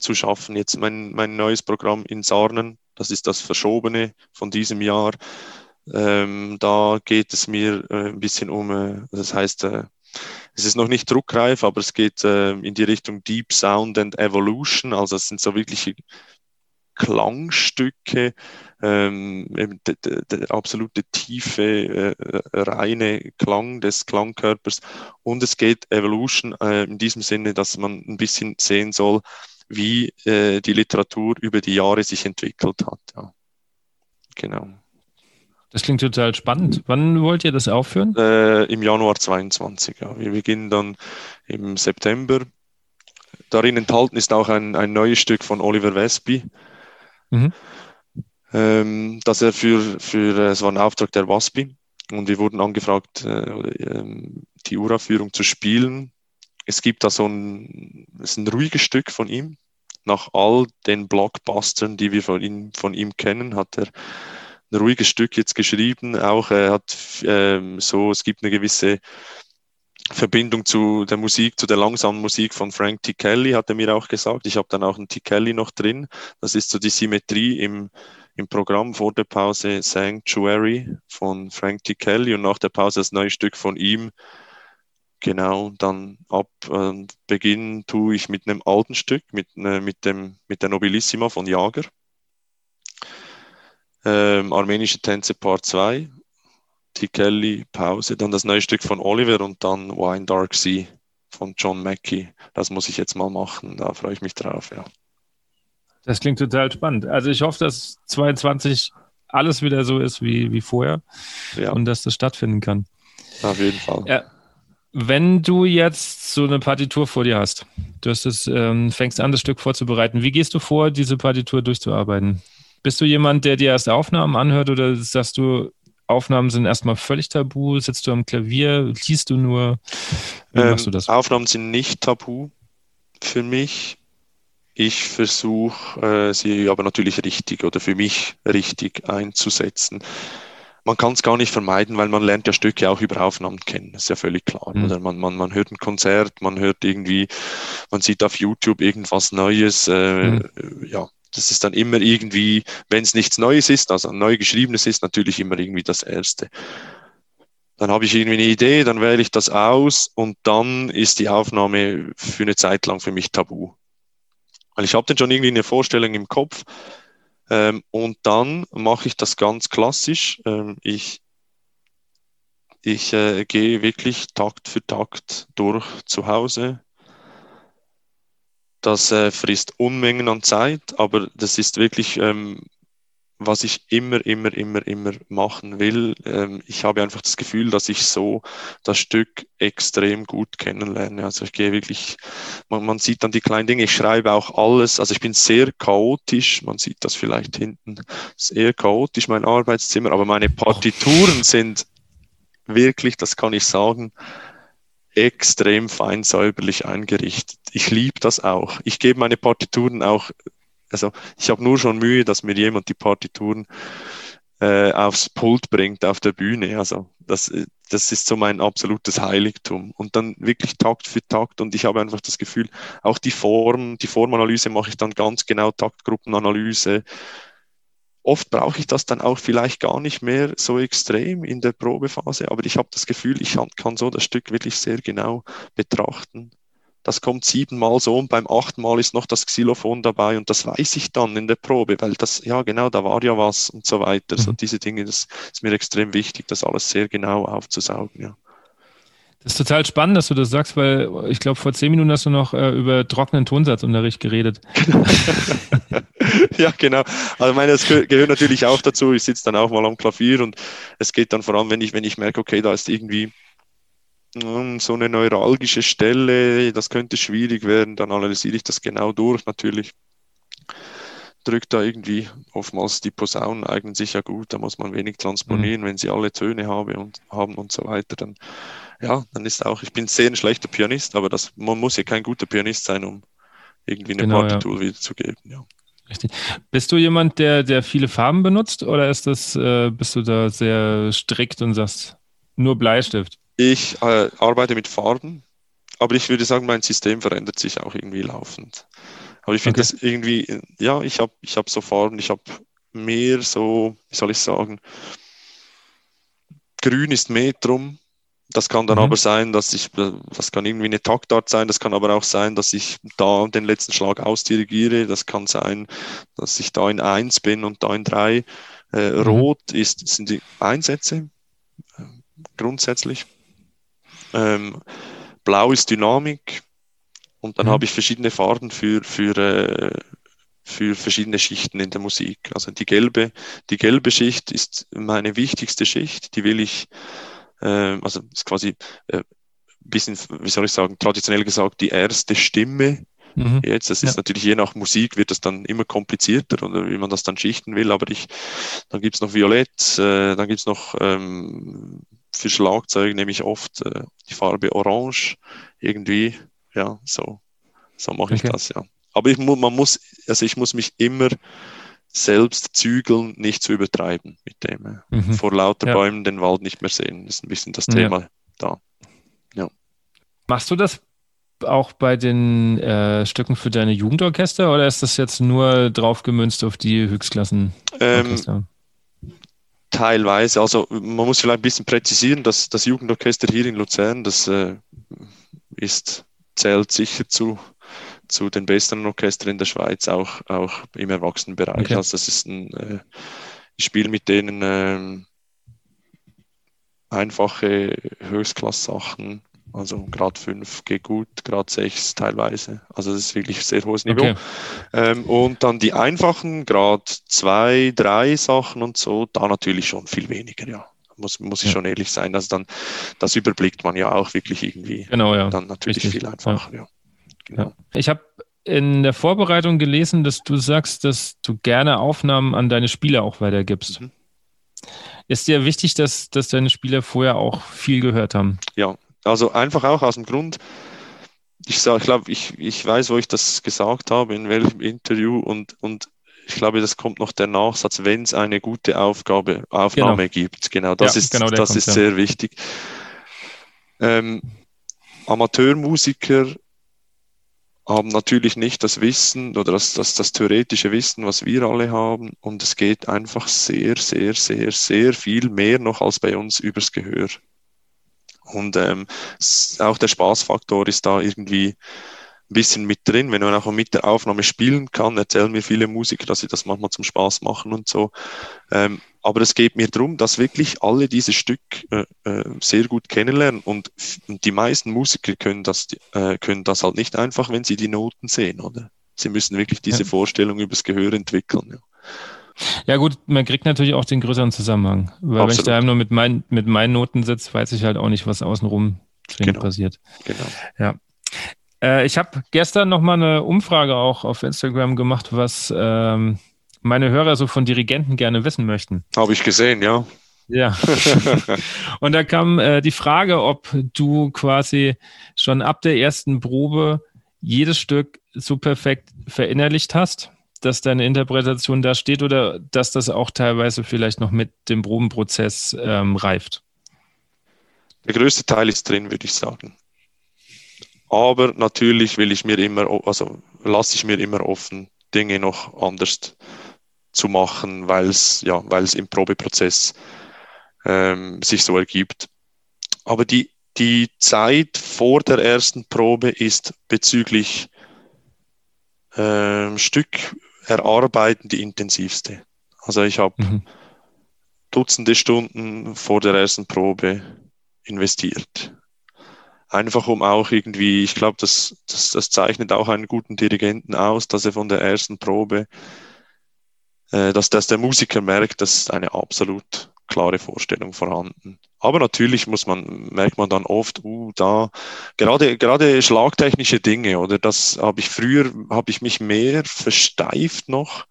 zu schaffen. Jetzt mein, mein neues Programm in Sarnen, das ist das Verschobene von diesem Jahr. Ähm, da geht es mir äh, ein bisschen um, äh, das heißt, äh, es ist noch nicht druckreif, aber es geht äh, in die Richtung Deep Sound and Evolution. Also es sind so wirkliche Klangstücke, ähm, der, der, der, absolute tiefe, äh, reine Klang des Klangkörpers. Und es geht Evolution äh, in diesem Sinne, dass man ein bisschen sehen soll, wie äh, die Literatur über die Jahre sich entwickelt hat. Ja. Genau. Das klingt total spannend. Wann wollt ihr das aufführen? Äh, Im Januar 22. Ja. Wir beginnen dann im September. Darin enthalten ist auch ein, ein neues Stück von Oliver Wesby. Mhm. Ähm, dass er für, für, es war ein Auftrag der WASPI und wir wurden angefragt, äh, ähm, die Uraufführung zu spielen. Es gibt da so ein, ist ein ruhiges Stück von ihm. Nach all den Blockbustern, die wir von ihm, von ihm kennen, hat er ein ruhiges Stück jetzt geschrieben. Auch er hat ähm, so, es gibt eine gewisse Verbindung zu der Musik, zu der langsamen Musik von Frank T. Kelly, hat er mir auch gesagt. Ich habe dann auch einen T. Kelly noch drin. Das ist so die Symmetrie im, im Programm vor der Pause Sanctuary von Frank T. Kelly und nach der Pause das neue Stück von ihm. Genau, dann ab äh, Beginn tue ich mit einem alten Stück, mit, äh, mit, dem, mit der Nobilissima von Jager ähm, Armenische Tänze Part 2, T. Kelly, Pause, dann das neue Stück von Oliver und dann Wine Dark Sea von John Mackey. Das muss ich jetzt mal machen, da freue ich mich drauf, ja. Das klingt total spannend. Also ich hoffe, dass 22 alles wieder so ist wie, wie vorher ja. und dass das stattfinden kann. Auf jeden Fall. Ja. Wenn du jetzt so eine Partitur vor dir hast, du hast es, ähm, fängst an, das Stück vorzubereiten, wie gehst du vor, diese Partitur durchzuarbeiten? Bist du jemand, der dir erst Aufnahmen anhört oder sagst du, Aufnahmen sind erstmal völlig tabu? Sitzt du am Klavier? Liest du nur? Wie ähm, machst du das? Aufnahmen sind nicht tabu für mich. Ich versuche äh, sie aber natürlich richtig oder für mich richtig einzusetzen. Man kann es gar nicht vermeiden, weil man lernt ja Stücke auch über Aufnahmen kennen. Das ist ja völlig klar. Mhm. Oder man, man, man hört ein Konzert, man hört irgendwie, man sieht auf YouTube irgendwas Neues. Äh, mhm. Ja, das ist dann immer irgendwie, wenn es nichts Neues ist, also neu geschriebenes ist, natürlich immer irgendwie das Erste. Dann habe ich irgendwie eine Idee, dann wähle ich das aus und dann ist die Aufnahme für eine Zeit lang für mich tabu. Weil ich habe dann schon irgendwie eine Vorstellung im Kopf. Ähm, und dann mache ich das ganz klassisch. Ähm, ich ich äh, gehe wirklich Takt für Takt durch zu Hause. Das äh, frisst Unmengen an Zeit, aber das ist wirklich ähm, was ich immer, immer, immer, immer machen will. Ähm, ich habe einfach das Gefühl, dass ich so das Stück extrem gut kennenlerne. Also ich gehe wirklich, man, man sieht dann die kleinen Dinge, ich schreibe auch alles, also ich bin sehr chaotisch, man sieht das vielleicht hinten, sehr chaotisch, mein Arbeitszimmer, aber meine Partituren sind wirklich, das kann ich sagen, extrem fein säuberlich eingerichtet. Ich liebe das auch. Ich gebe meine Partituren auch also ich habe nur schon Mühe, dass mir jemand die Partituren äh, aufs Pult bringt auf der Bühne. Also das, das ist so mein absolutes Heiligtum. Und dann wirklich Takt für Takt. Und ich habe einfach das Gefühl, auch die Form, die Formanalyse mache ich dann ganz genau, Taktgruppenanalyse. Oft brauche ich das dann auch vielleicht gar nicht mehr so extrem in der Probephase, aber ich habe das Gefühl, ich kann so das Stück wirklich sehr genau betrachten das kommt siebenmal so und beim achten Mal ist noch das Xylophon dabei und das weiß ich dann in der Probe, weil das, ja genau, da war ja was und so weiter. Mhm. So diese Dinge, das ist mir extrem wichtig, das alles sehr genau aufzusaugen, ja. Das ist total spannend, dass du das sagst, weil ich glaube, vor zehn Minuten hast du noch äh, über trockenen Tonsatzunterricht geredet. ja, genau. Also ich meine, das gehört natürlich auch dazu. Ich sitze dann auch mal am Klavier und es geht dann vor allem, wenn ich, wenn ich merke, okay, da ist irgendwie so eine neuralgische Stelle, das könnte schwierig werden, dann analysiere ich das genau durch natürlich. Drückt da irgendwie oftmals die Posaunen eignen sich ja gut, da muss man wenig transponieren, mhm. wenn sie alle Töne habe und, haben und so weiter. Dann, ja, dann ist auch, ich bin sehr ein schlechter Pianist, aber das, man muss ja kein guter Pianist sein, um irgendwie eine genau, Partitur ja. wiederzugeben. Ja. Richtig. Bist du jemand, der, der viele Farben benutzt oder ist das, äh, bist du da sehr strikt und sagst nur Bleistift? Ich äh, arbeite mit Farben, aber ich würde sagen, mein System verändert sich auch irgendwie laufend. Aber ich finde okay. das irgendwie, ja, ich habe ich hab so Farben, ich habe mehr so, wie soll ich sagen, grün ist Metrum. Das kann dann mhm. aber sein, dass ich, das kann irgendwie eine Taktart sein, das kann aber auch sein, dass ich da den letzten Schlag ausdirigiere. Das kann sein, dass ich da in 1 bin und da in 3. Äh, mhm. Rot ist, sind die Einsätze äh, grundsätzlich. Ähm, Blau ist Dynamik und dann mhm. habe ich verschiedene Farben für, für, äh, für verschiedene Schichten in der Musik. Also die gelbe, die gelbe Schicht ist meine wichtigste Schicht, die will ich, äh, also ist quasi äh, bisschen, wie soll ich sagen, traditionell gesagt, die erste Stimme Mhm. Jetzt, das ist ja. natürlich je nach Musik wird das dann immer komplizierter oder wie man das dann schichten will, aber ich, dann gibt's noch Violett, äh, dann gibt's noch ähm, für Schlagzeug nehme ich oft äh, die Farbe Orange irgendwie. Ja, so, so mache ich okay. das, ja. Aber ich, man muss, also ich muss mich immer selbst zügeln, nicht zu übertreiben mit dem. Mhm. Vor lauter ja. Bäumen den Wald nicht mehr sehen. Das ist ein bisschen das Thema ja. da. Ja. Machst du das auch bei den äh, Stücken für deine Jugendorchester oder ist das jetzt nur drauf gemünzt auf die Höchstklassen? Ähm, teilweise, also man muss vielleicht ein bisschen präzisieren, dass das Jugendorchester hier in Luzern, das äh, ist, zählt sicher zu, zu den besten Orchestern in der Schweiz, auch, auch im Erwachsenenbereich. Okay. Also das ist ein äh, Spiel mit denen äh, einfache Höchstklasse-Sachen Also Grad 5 geht gut, Grad 6 teilweise. Also das ist wirklich sehr hohes Niveau. Okay. Ähm, und dann die einfachen Grad 2, 3 Sachen und so, da natürlich schon viel weniger, ja. Muss, muss ich ja. schon ehrlich sein. Also dann, das überblickt man ja auch wirklich irgendwie. Genau, ja. Dann natürlich Richtig. viel einfacher, ja. Genau. Ich habe in der Vorbereitung gelesen, dass du sagst, dass du gerne Aufnahmen an deine Spieler auch weitergibst. Mhm. Ist dir wichtig, dass, dass deine Spieler vorher auch viel gehört haben? Ja, also einfach auch aus dem Grund, ich glaube, ich, ich weiß, wo ich das gesagt habe, in welchem Interview und, und ich glaube, das kommt noch der Nachsatz, wenn es eine gute Aufgabe, Aufnahme genau. gibt. Genau, das ja, ist, genau das kommt, ist ja. sehr wichtig. Ähm, Amateurmusiker haben natürlich nicht das Wissen oder das, das, das theoretische Wissen, was wir alle haben. Und es geht einfach sehr, sehr, sehr, sehr viel mehr noch als bei uns übers Gehör. Und ähm, auch der Spaßfaktor ist da irgendwie bisschen mit drin. Wenn man auch mit der Aufnahme spielen kann, erzählen mir viele Musiker, dass sie das manchmal zum Spaß machen und so. Ähm, aber es geht mir darum, dass wirklich alle diese Stück äh, äh, sehr gut kennenlernen und, und die meisten Musiker können das, äh, können das halt nicht einfach, wenn sie die Noten sehen, oder? Sie müssen wirklich diese ja. Vorstellung übers Gehör entwickeln. Ja. Ja, gut, man kriegt natürlich auch den größeren Zusammenhang. Weil Absolut. wenn ich da nur mit, mein, mit meinen Noten sitze, weiß ich halt auch nicht, was außenrum genau. passiert. Genau. Ja. Äh, ich habe gestern nochmal eine Umfrage auch auf Instagram gemacht, was ähm, meine Hörer so von Dirigenten gerne wissen möchten. Habe ich gesehen, ja. Ja. und da kam äh, die Frage, ob du quasi schon ab der ersten Probe jedes Stück so perfekt verinnerlicht hast, dass deine Interpretation da steht oder dass das auch teilweise vielleicht noch mit dem Probenprozess ähm, reift? Der größte Teil ist drin, würde ich sagen. Aber natürlich will ich mir immer, also lasse ich mir immer offen, Dinge noch anders zu machen, weil es ja, weil es im Probeprozess ähm, sich so ergibt. Aber die, die Zeit vor der ersten Probe ist bezüglich ähm, Stück erarbeiten die intensivste. Also ich habe mhm. Dutzende Stunden vor der ersten Probe investiert. Einfach um auch irgendwie, ich glaube, das, das, das zeichnet auch einen guten Dirigenten aus, dass er von der ersten Probe äh, dass, dass der Musiker merkt, dass eine absolut klare Vorstellung vorhanden. Aber natürlich muss man, merkt man dann oft, uh, da, gerade, gerade schlagtechnische Dinge, oder das habe ich früher, habe ich mich mehr versteift noch.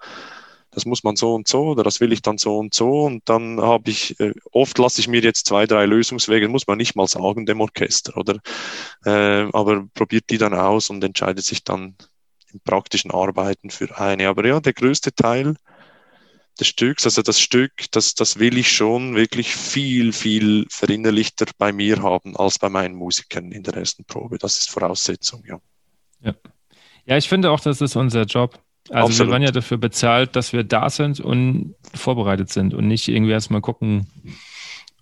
Das muss man so und so, oder das will ich dann so und so. Und dann habe ich, äh, oft lasse ich mir jetzt zwei, drei Lösungswege, muss man nicht mal sagen, dem Orchester, oder? Äh, aber probiert die dann aus und entscheidet sich dann im praktischen Arbeiten für eine. Aber ja, der größte Teil des Stücks. Also das Stück, das, das will ich schon wirklich viel, viel verinnerlichter bei mir haben als bei meinen Musikern in der ersten Probe. Das ist Voraussetzung, ja. Ja, ja ich finde auch, das ist unser Job. Also Absolut. wir werden ja dafür bezahlt, dass wir da sind und vorbereitet sind und nicht irgendwie erstmal gucken,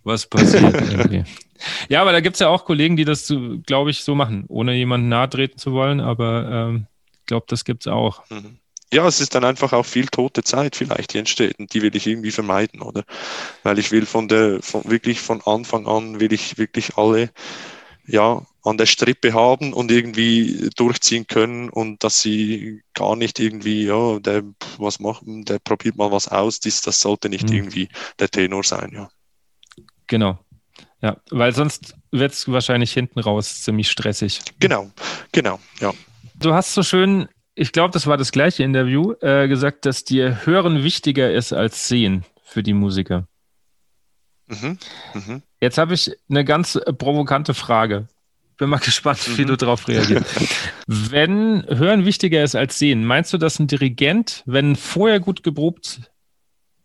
was passiert irgendwie. Ja, aber da gibt es ja auch Kollegen, die das, glaube ich, so machen, ohne jemanden nahe treten zu wollen, aber ähm, ich glaube, das gibt es auch. Mhm ja, es ist dann einfach auch viel tote Zeit vielleicht, die entsteht und die will ich irgendwie vermeiden, oder? Weil ich will von der, von, wirklich von Anfang an will ich wirklich alle, ja, an der Strippe haben und irgendwie durchziehen können und dass sie gar nicht irgendwie, ja, der, was macht, der probiert mal was aus, das, das sollte nicht mhm. irgendwie der Tenor sein, ja. Genau. Ja, weil sonst wird es wahrscheinlich hinten raus ziemlich stressig. Genau, genau, ja. Du hast so schön ich glaube, das war das gleiche Interview, äh, gesagt, dass dir Hören wichtiger ist als Sehen für die Musiker. Mhm. Mhm. Jetzt habe ich eine ganz provokante Frage. Bin mal gespannt, wie mhm. du darauf reagierst. wenn Hören wichtiger ist als Sehen, meinst du, dass ein Dirigent, wenn vorher gut geprobt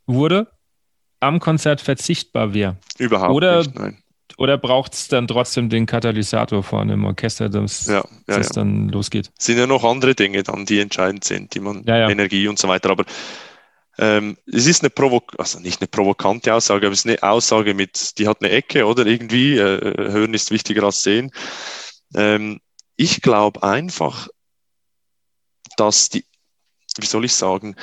wurde, am Konzert verzichtbar wäre? Überhaupt Oder nicht, nein. Oder braucht es dann trotzdem den Katalysator vorne im Orchester, dass ja, ja, das ja. dann losgeht? Es sind ja noch andere Dinge dann, die entscheidend sind, die man, Energie und so weiter. Aber ähm, es ist eine Provok also nicht eine provokante Aussage, aber es ist eine Aussage mit, die hat eine Ecke, oder irgendwie, äh, hören ist wichtiger als sehen. Ähm, ich glaube einfach, dass die, wie soll ich sagen,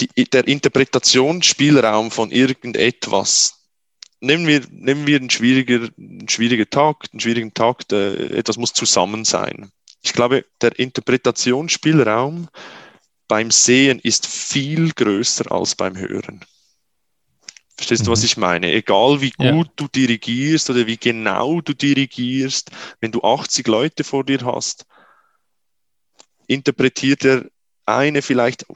die, der Interpretationsspielraum von irgendetwas nehmen wir, nehmen wir einen, schwieriger, einen schwierigen Tag, einen schwierigen Tag, etwas muss zusammen sein. Ich glaube, der Interpretationsspielraum beim Sehen ist viel größer als beim Hören. Verstehst mhm. du, was mhm. ich meine? Egal wie gut ja. du dirigierst oder wie genau du dirigierst, wenn du 80 Leute vor dir hast, interpretiert der eine vielleicht,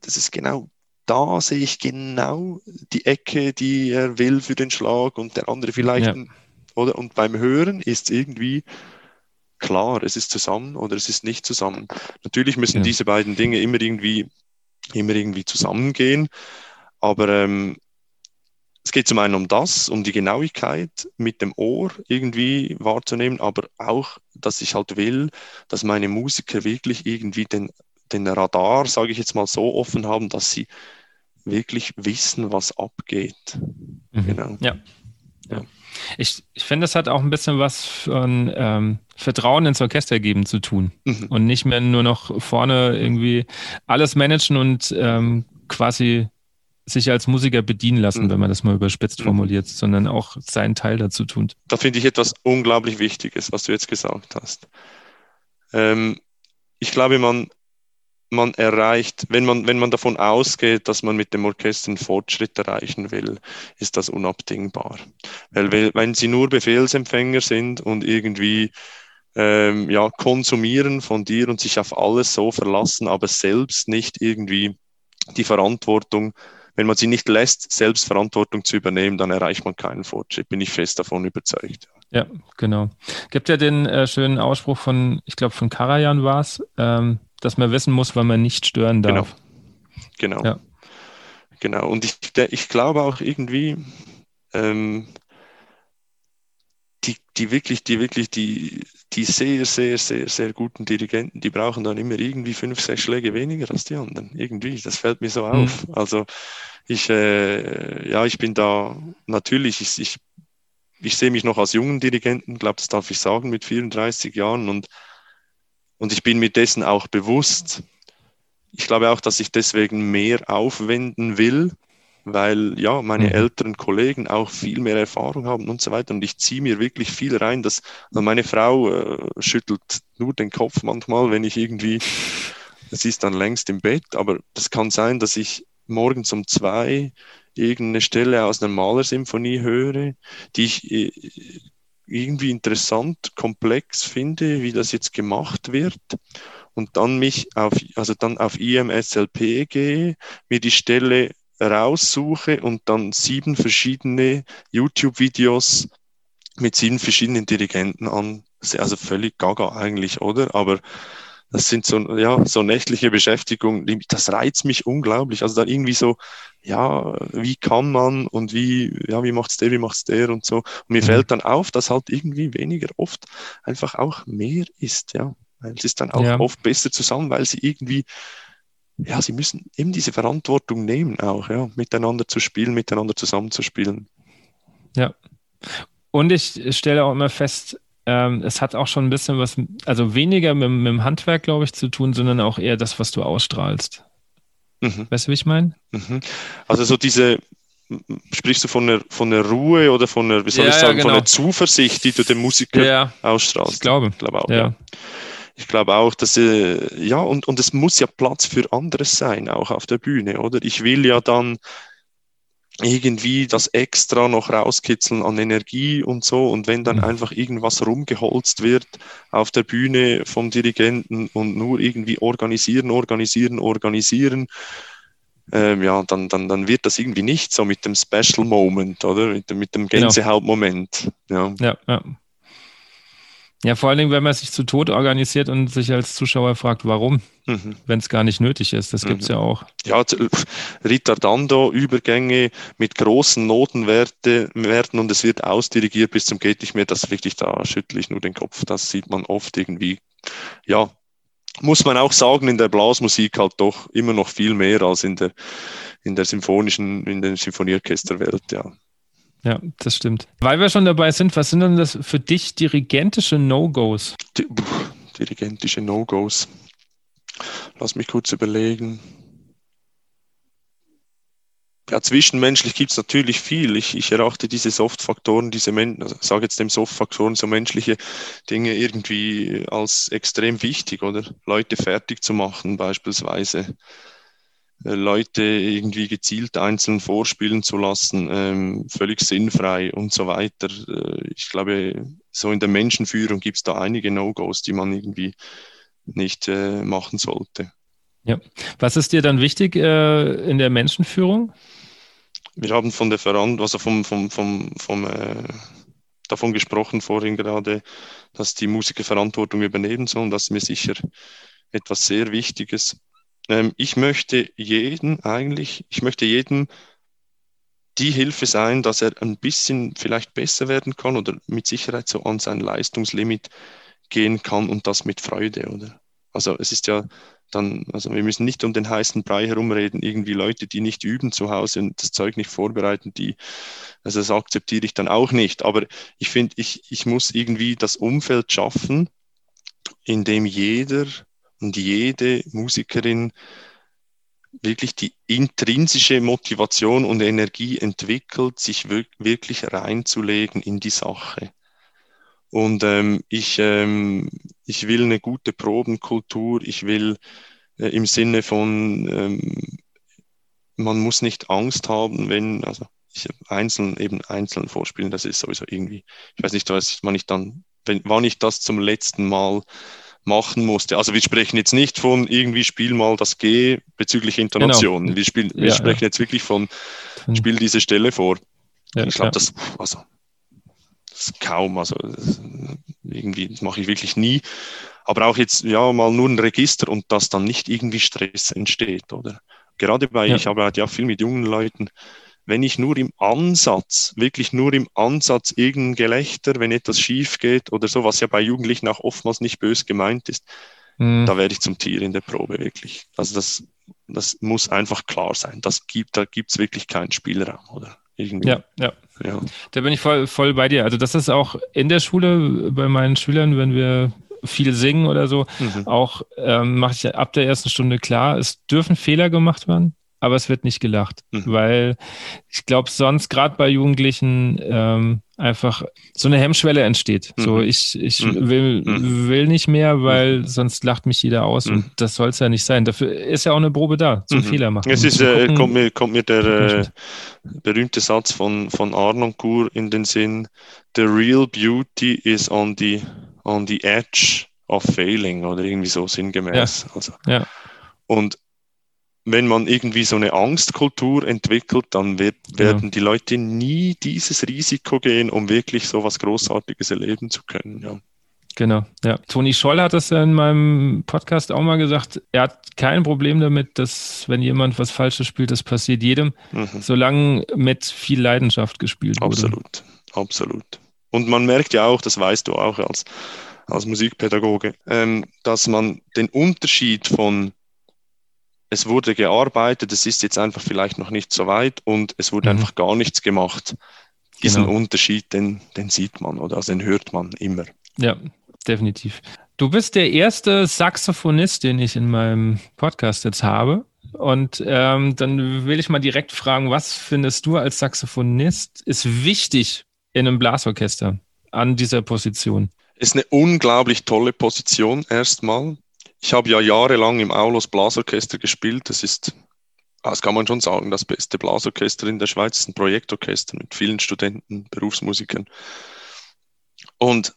das ist genau da sehe ich genau die Ecke, die er will für den Schlag und der andere vielleicht, ja. oder? Und beim Hören ist es irgendwie klar, es ist zusammen oder es ist nicht zusammen. Natürlich müssen ja. diese beiden Dinge immer irgendwie, immer irgendwie zusammengehen, aber ähm, es geht zum einen um das, um die Genauigkeit mit dem Ohr irgendwie wahrzunehmen, aber auch, dass ich halt will, dass meine Musiker wirklich irgendwie den, den Radar, sage ich jetzt mal so, offen haben, dass sie wirklich wissen, was abgeht. Mhm. Genau. Ja. ja. Ich, ich finde, das hat auch ein bisschen was von ähm, Vertrauen ins Orchester geben zu tun mhm. und nicht mehr nur noch vorne irgendwie alles managen und ähm, quasi sich als Musiker bedienen lassen, mhm. wenn man das mal überspitzt mhm. formuliert, sondern auch seinen Teil dazu tun. Da finde ich etwas unglaublich Wichtiges, was du jetzt gesagt hast. Ähm, ich glaube, man, man erreicht, wenn man, wenn man davon ausgeht, dass man mit dem Orchester einen Fortschritt erreichen will, ist das unabdingbar. Weil wenn sie nur Befehlsempfänger sind und irgendwie ähm, ja, konsumieren von dir und sich auf alles so verlassen, aber selbst nicht irgendwie die Verantwortung, wenn man sie nicht lässt, selbst Verantwortung zu übernehmen, dann erreicht man keinen Fortschritt. Bin ich fest davon überzeugt. Ja, genau. Gibt ja den äh, schönen Ausspruch von, ich glaube, von Karajan war es, ähm, dass man wissen muss, wann man nicht stören darf. Genau. Genau. Ja. genau. Und ich, ich glaube auch irgendwie, ähm, die, die wirklich, die wirklich, die, die sehr, sehr, sehr, sehr guten Dirigenten, die brauchen dann immer irgendwie fünf, sechs Schläge weniger als die anderen. Irgendwie, das fällt mir so mhm. auf. Also ich, äh, ja, ich bin da natürlich, ich, ich, ich sehe mich noch als jungen Dirigenten, glaube, das darf ich sagen, mit 34 Jahren und und ich bin mir dessen auch bewusst. Ich glaube auch, dass ich deswegen mehr aufwenden will, weil ja meine mhm. älteren Kollegen auch viel mehr Erfahrung haben und so weiter. Und ich ziehe mir wirklich viel rein. Dass also meine Frau äh, schüttelt nur den Kopf manchmal, wenn ich irgendwie, sie ist dann längst im Bett, aber das kann sein, dass ich morgens um zwei irgendeine Stelle aus einer Malersymphonie höre, die ich äh, irgendwie interessant, komplex finde, wie das jetzt gemacht wird und dann mich auf, also dann auf IMSLP gehe, mir die Stelle raussuche und dann sieben verschiedene YouTube-Videos mit sieben verschiedenen Dirigenten an, also völlig gaga eigentlich, oder? Aber das sind so, ja, so nächtliche Beschäftigungen, das reizt mich unglaublich. Also dann irgendwie so, ja, wie kann man und wie, ja, wie macht's der, wie macht's der und so. Und mir mhm. fällt dann auf, dass halt irgendwie weniger oft einfach auch mehr ist, ja. Weil es ist dann auch ja. oft besser zusammen, weil sie irgendwie, ja, sie müssen eben diese Verantwortung nehmen auch, ja, miteinander zu spielen, miteinander zusammenzuspielen. Ja. Und ich stelle auch immer fest, ähm, es hat auch schon ein bisschen was, also weniger mit, mit dem Handwerk, glaube ich, zu tun, sondern auch eher das, was du ausstrahlst. Mhm. Weißt du, wie ich meine? Mhm. Also so diese, sprichst du von der, von der Ruhe oder von der, wie soll ja, ich sagen, ja, genau. von der Zuversicht, die du dem Musiker ja, ausstrahlst? Ich glaube. Ich glaube auch, ja. Ich glaube auch, dass, äh, ja, und, und es muss ja Platz für anderes sein, auch auf der Bühne, oder? Ich will ja dann irgendwie das extra noch rauskitzeln an Energie und so. Und wenn dann mhm. einfach irgendwas rumgeholzt wird auf der Bühne vom Dirigenten und nur irgendwie organisieren, organisieren, organisieren, ähm, ja, dann, dann, dann wird das irgendwie nicht so mit dem Special Moment, oder? Mit, mit dem genau. Gänsehautmoment. Ja. ja, ja. Ja, vor allen Dingen, wenn man sich zu Tod organisiert und sich als Zuschauer fragt, warum, mhm. wenn es gar nicht nötig ist. Das gibt es mhm. ja auch. Ja, Ritardando, Übergänge mit großen Notenwerten und es wird ausdirigiert bis zum geht nicht mehr. Das wirklich, da schüttle ich nur den Kopf. Das sieht man oft irgendwie. Ja, muss man auch sagen, in der Blasmusik halt doch immer noch viel mehr als in der, in der symphonischen, in der Symphonieorchesterwelt, ja. Ja, das stimmt. Weil wir schon dabei sind, was sind denn das für dich dirigentische No-Gos? Di dirigentische No-Gos. Lass mich kurz überlegen. ja, zwischenmenschlich gibt es natürlich viel. Ich, ich erachte diese Soft-Faktoren, diese Men also sage jetzt dem Soft-Faktoren, so menschliche Dinge irgendwie als extrem wichtig, oder? Leute fertig zu machen, beispielsweise. Äh, Leute irgendwie gezielt einzeln vorspielen zu lassen, ähm, völlig sinnfrei und so weiter. Äh, ich glaube, so in der Menschenführung gibt es da einige No-Gos, die man irgendwie nicht äh, machen sollte. Ja. Was ist dir dann wichtig äh, in der Menschenführung? Wir haben von der Verant also vom, vom, vom, vom äh, davon gesprochen vorhin gerade, dass die Musiker Verantwortung übernehmen sollen. Das ist mir sicher etwas sehr Wichtiges. Ähm, ich möchte jeden eigentlich, ich möchte jedem die Hilfe sein, dass er ein bisschen vielleicht besser werden kann oder mit Sicherheit so an sein Leistungslimit gehen kann und das mit Freude, oder? Also es ist ja dann, also wir müssen nicht um den heißen Brei herumreden, irgendwie Leute, die nicht üben zu Hause und das Zeug nicht vorbereiten, die, also das akzeptiere ich dann auch nicht. Aber ich finde, ich, ich muss irgendwie das Umfeld schaffen, in dem jeder und jede Musikerin wirklich die intrinsische Motivation und Energie entwickelt, sich wirklich reinzulegen in die Sache. Und ähm, ich, ähm, ich will eine gute Probenkultur, ich will äh, im Sinne von, ähm, man muss nicht Angst haben, wenn, also ich einzeln, eben einzeln vorspielen, das ist sowieso irgendwie, ich weiß nicht, was, wann ich dann, wenn, wann ich das zum letzten Mal machen musste. Also wir sprechen jetzt nicht von irgendwie spiel mal das G bezüglich Intonation. Genau. Wir, spielen, wir ja, sprechen ja. jetzt wirklich von spiel diese Stelle vor. Ja, ich glaube, das, also, das ist kaum, also das, irgendwie, das mache ich wirklich nie. Aber auch jetzt ja mal nur ein Register und dass dann nicht irgendwie Stress entsteht, oder? Gerade bei, ich arbeite ja viel mit jungen Leuten, wenn ich nur im Ansatz, wirklich nur im Ansatz irgendein Gelächter, wenn etwas schief geht oder so, was ja bei Jugendlichen auch oftmals nicht bös gemeint ist, mhm. da werde ich zum Tier in der Probe, wirklich. Also das, das muss einfach klar sein. Das gibt, da gibt es wirklich keinen Spielraum, oder? Irgendwie. Ja, ja, ja. Da bin ich voll, voll bei dir. Also das ist auch in der Schule bei meinen Schülern, wenn wir viel singen oder so, mhm. auch ähm, mache ich ab der ersten Stunde klar, es dürfen Fehler gemacht werden aber es wird nicht gelacht, mhm. weil ich glaube, sonst gerade bei Jugendlichen ähm, einfach so eine Hemmschwelle entsteht. Mhm. So, ich, ich mhm. will, mhm. will nicht mehr, weil mhm. sonst lacht mich jeder aus und mhm. das soll es ja nicht sein. Dafür ist ja auch eine Probe da, zum Fehler machen. Es ist, äh, kommt, mir, kommt mir der äh, berühmte Satz von, von Arnoncourt in den Sinn, The real beauty is on the, on the edge of failing oder irgendwie so sinngemäß. Ja. Also, ja. Und wenn man irgendwie so eine Angstkultur entwickelt, dann wird, werden ja. die Leute nie dieses Risiko gehen, um wirklich so was Großartiges erleben zu können. Ja. Genau, ja. Toni Scholl hat das in meinem Podcast auch mal gesagt. Er hat kein Problem damit, dass, wenn jemand was Falsches spielt, das passiert jedem, mhm. solange mit viel Leidenschaft gespielt wurde. Absolut, absolut. Und man merkt ja auch, das weißt du auch als, als Musikpädagoge, ähm, dass man den Unterschied von es wurde gearbeitet, es ist jetzt einfach vielleicht noch nicht so weit und es wurde mhm. einfach gar nichts gemacht. Diesen genau. Unterschied, den, den sieht man oder also den hört man immer. Ja, definitiv. Du bist der erste Saxophonist, den ich in meinem Podcast jetzt habe. Und ähm, dann will ich mal direkt fragen, was findest du als Saxophonist ist wichtig in einem Blasorchester an dieser Position? Ist eine unglaublich tolle Position erstmal. Ich habe ja jahrelang im Aulos Blasorchester gespielt. Das ist, das kann man schon sagen, das beste Blasorchester in der Schweiz. Das ist ein Projektorchester mit vielen Studenten, Berufsmusikern. Und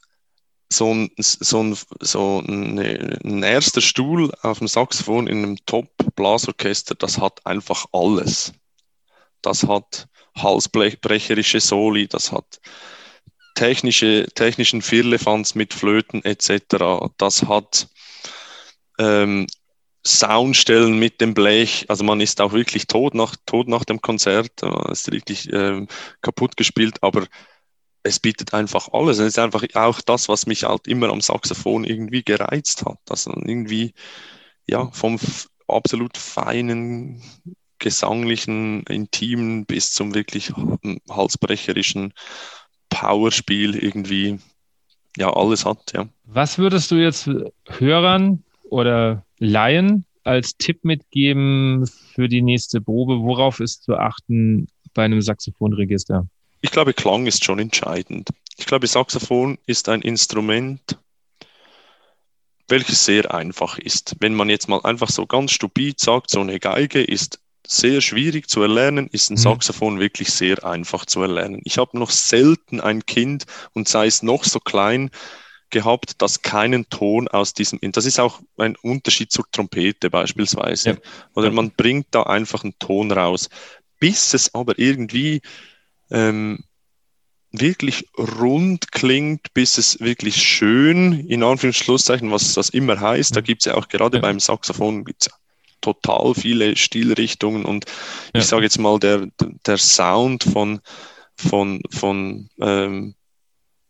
so ein, so ein, so eine, ein erster Stuhl auf dem Saxophon in einem Top-Blasorchester, das hat einfach alles. Das hat halsbrecherische Soli, das hat technische, technischen Firlefanz mit Flöten etc. Das hat ähm, Soundstellen mit dem Blech. Also man ist auch wirklich tot nach, tot nach dem Konzert. Man ist richtig ähm, kaputt gespielt, aber es bietet einfach alles. Es ist einfach auch das, was mich halt immer am Saxophon irgendwie gereizt hat. Also irgendwie, ja, vom absolut feinen, gesanglichen, intimen bis zum wirklich halsbrecherischen Powerspiel irgendwie, ja, alles hat, ja. Was würdest du jetzt Hörern oder Laien als Tipp mitgeben für die nächste Probe? Worauf ist zu achten bei einem Saxophonregister? Ich glaube, Klang ist schon entscheidend. Ich glaube, Saxophon ist ein Instrument, welches sehr einfach ist. Wenn man jetzt mal einfach so ganz stupid sagt, so eine Geige ist sehr schwierig zu erlernen, ist ein mhm. Saxophon wirklich sehr einfach zu erlernen. Ich habe noch selten ein Kind und sei es noch so klein gehabt, das keinen Ton aus diesem, das ist auch ein Unterschied zur Trompete beispielsweise. Ja. Oder man bringt da einfach einen Ton raus. Bis es aber irgendwie ähm, wirklich rund klingt, bis es wirklich schön, in Anführungszeichen, was das immer heißt, da mhm. gibt es ja auch gerade ja. beim Saxophon gibt's ja total viele Stilrichtungen und ich sage jetzt mal, der, der Sound von, von, von ähm,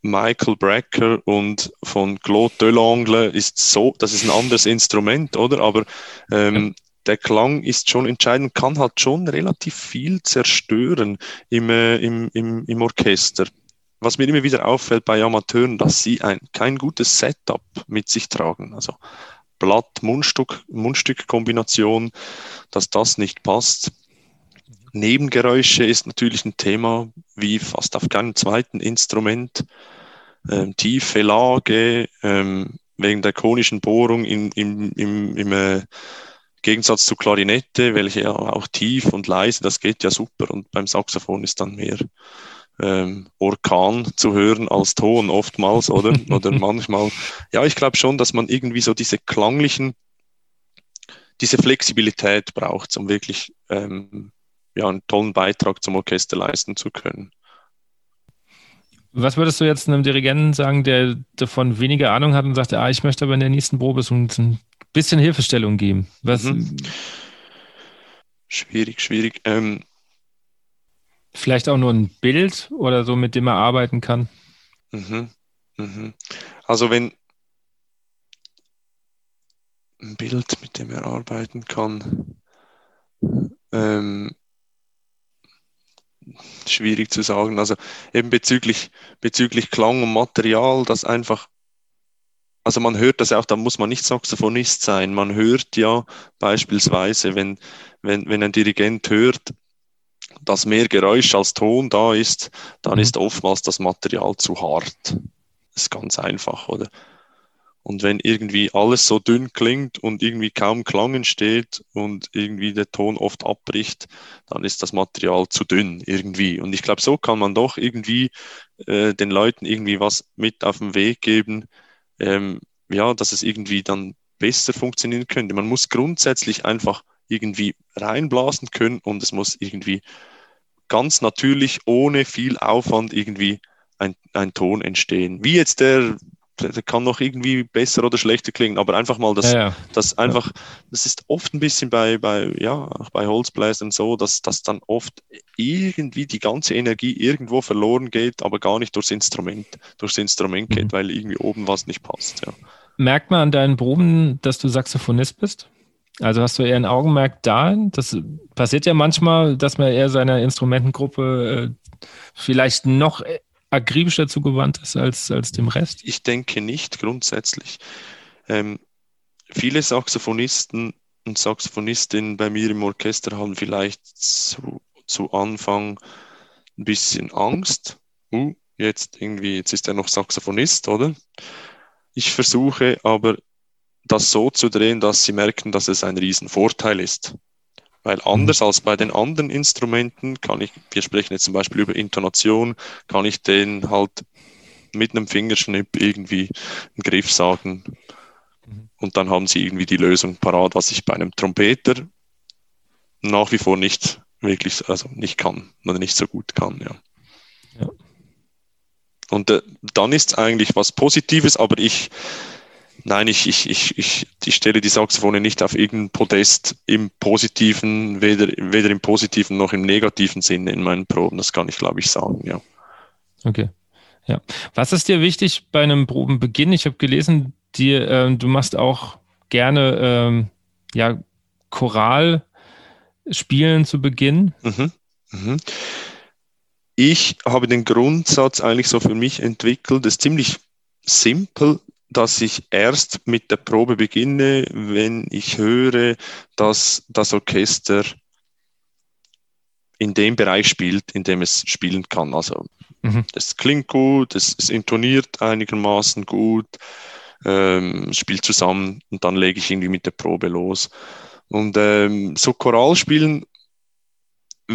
Michael Brecker und von Claude Delangle ist so, das ist ein anderes Instrument, oder? Aber ähm, der Klang ist schon entscheidend, kann halt schon relativ viel zerstören im, äh, im, im, im Orchester. Was mir immer wieder auffällt bei Amateuren, dass sie ein, kein gutes Setup mit sich tragen. Also Blatt-Mundstück-Kombination, dass das nicht passt. Nebengeräusche ist natürlich ein Thema, wie fast auf keinem zweiten Instrument. Ähm, tiefe Lage, ähm, wegen der konischen Bohrung in, im, im, im äh, Gegensatz zu Klarinette, welche ja auch tief und leise, das geht ja super. Und beim Saxophon ist dann mehr ähm, Orkan zu hören als Ton oftmals, oder? Oder manchmal. Ja, ich glaube schon, dass man irgendwie so diese klanglichen, diese Flexibilität braucht, um wirklich ähm, ja, einen tollen Beitrag zum Orchester leisten zu können. Was würdest du jetzt einem Dirigenten sagen, der davon weniger Ahnung hat und sagt, ah, ich möchte aber in der nächsten Probe so ein bisschen Hilfestellung geben? Was? Mhm. Schwierig, schwierig. Ähm, Vielleicht auch nur ein Bild oder so, mit dem er arbeiten kann. Mhm. Mhm. Also wenn ein Bild, mit dem er arbeiten kann, ähm, schwierig zu sagen. Also eben bezüglich, bezüglich Klang und Material, das einfach, also man hört das auch, da muss man nicht Saxophonist sein. Man hört ja beispielsweise, wenn, wenn, wenn ein Dirigent hört, dass mehr Geräusch als Ton da ist, dann mhm. ist oftmals das Material zu hart. Das ist ganz einfach, oder? Und wenn irgendwie alles so dünn klingt und irgendwie kaum Klang entsteht und irgendwie der Ton oft abbricht, dann ist das Material zu dünn irgendwie. Und ich glaube, so kann man doch irgendwie äh, den Leuten irgendwie was mit auf den Weg geben, ähm, ja, dass es irgendwie dann besser funktionieren könnte. Man muss grundsätzlich einfach irgendwie reinblasen können und es muss irgendwie ganz natürlich, ohne viel Aufwand irgendwie ein, ein Ton entstehen. Wie jetzt der, der kann noch irgendwie besser oder schlechter klingen, aber einfach mal das, ja, ja. das einfach, das ist oft ein bisschen bei, bei, ja, auch bei Holzbläsern so, dass, dass dann oft irgendwie die ganze Energie irgendwo verloren geht, aber gar nicht durchs Instrument, durchs Instrument geht, mhm. weil irgendwie oben was nicht passt, ja. Merkt man an deinen Proben, dass du Saxophonist bist? Also hast du eher ein Augenmerk da? Das passiert ja manchmal, dass man eher seiner Instrumentengruppe äh, vielleicht noch akribischer zugewandt ist als, als dem Rest? Ich denke nicht grundsätzlich. Ähm, viele Saxophonisten und Saxophonistinnen bei mir im Orchester haben vielleicht zu, zu Anfang ein bisschen Angst. Uh, jetzt irgendwie, jetzt ist er noch Saxophonist, oder? Ich versuche aber das so zu drehen, dass sie merken, dass es ein Riesenvorteil ist. Weil anders als bei den anderen Instrumenten kann ich, wir sprechen jetzt zum Beispiel über Intonation, kann ich den halt mit einem Fingerschnipp irgendwie einen Griff sagen. Mhm. Und dann haben sie irgendwie die Lösung parat, was ich bei einem Trompeter nach wie vor nicht wirklich, also nicht kann oder nicht so gut kann, ja. ja. Und äh, dann ist es eigentlich was Positives, aber ich, Nein, ich, ich, ich, ich, ich stelle die Saxophone nicht auf irgendein Podest im positiven, weder, weder im positiven noch im negativen Sinne in meinen Proben. Das kann ich, glaube ich, sagen, ja. Okay. Ja. Was ist dir wichtig bei einem Probenbeginn? Ich habe gelesen, dir, äh, du machst auch gerne ähm, ja, Choral spielen zu Beginn. Mhm. Mhm. Ich habe den Grundsatz eigentlich so für mich entwickelt, ist ziemlich simpel, dass ich erst mit der Probe beginne, wenn ich höre, dass das Orchester in dem Bereich spielt, in dem es spielen kann. Also mhm. es klingt gut, es, es intoniert einigermaßen gut, ähm, spielt zusammen und dann lege ich irgendwie mit der Probe los. Und ähm, so Choralspielen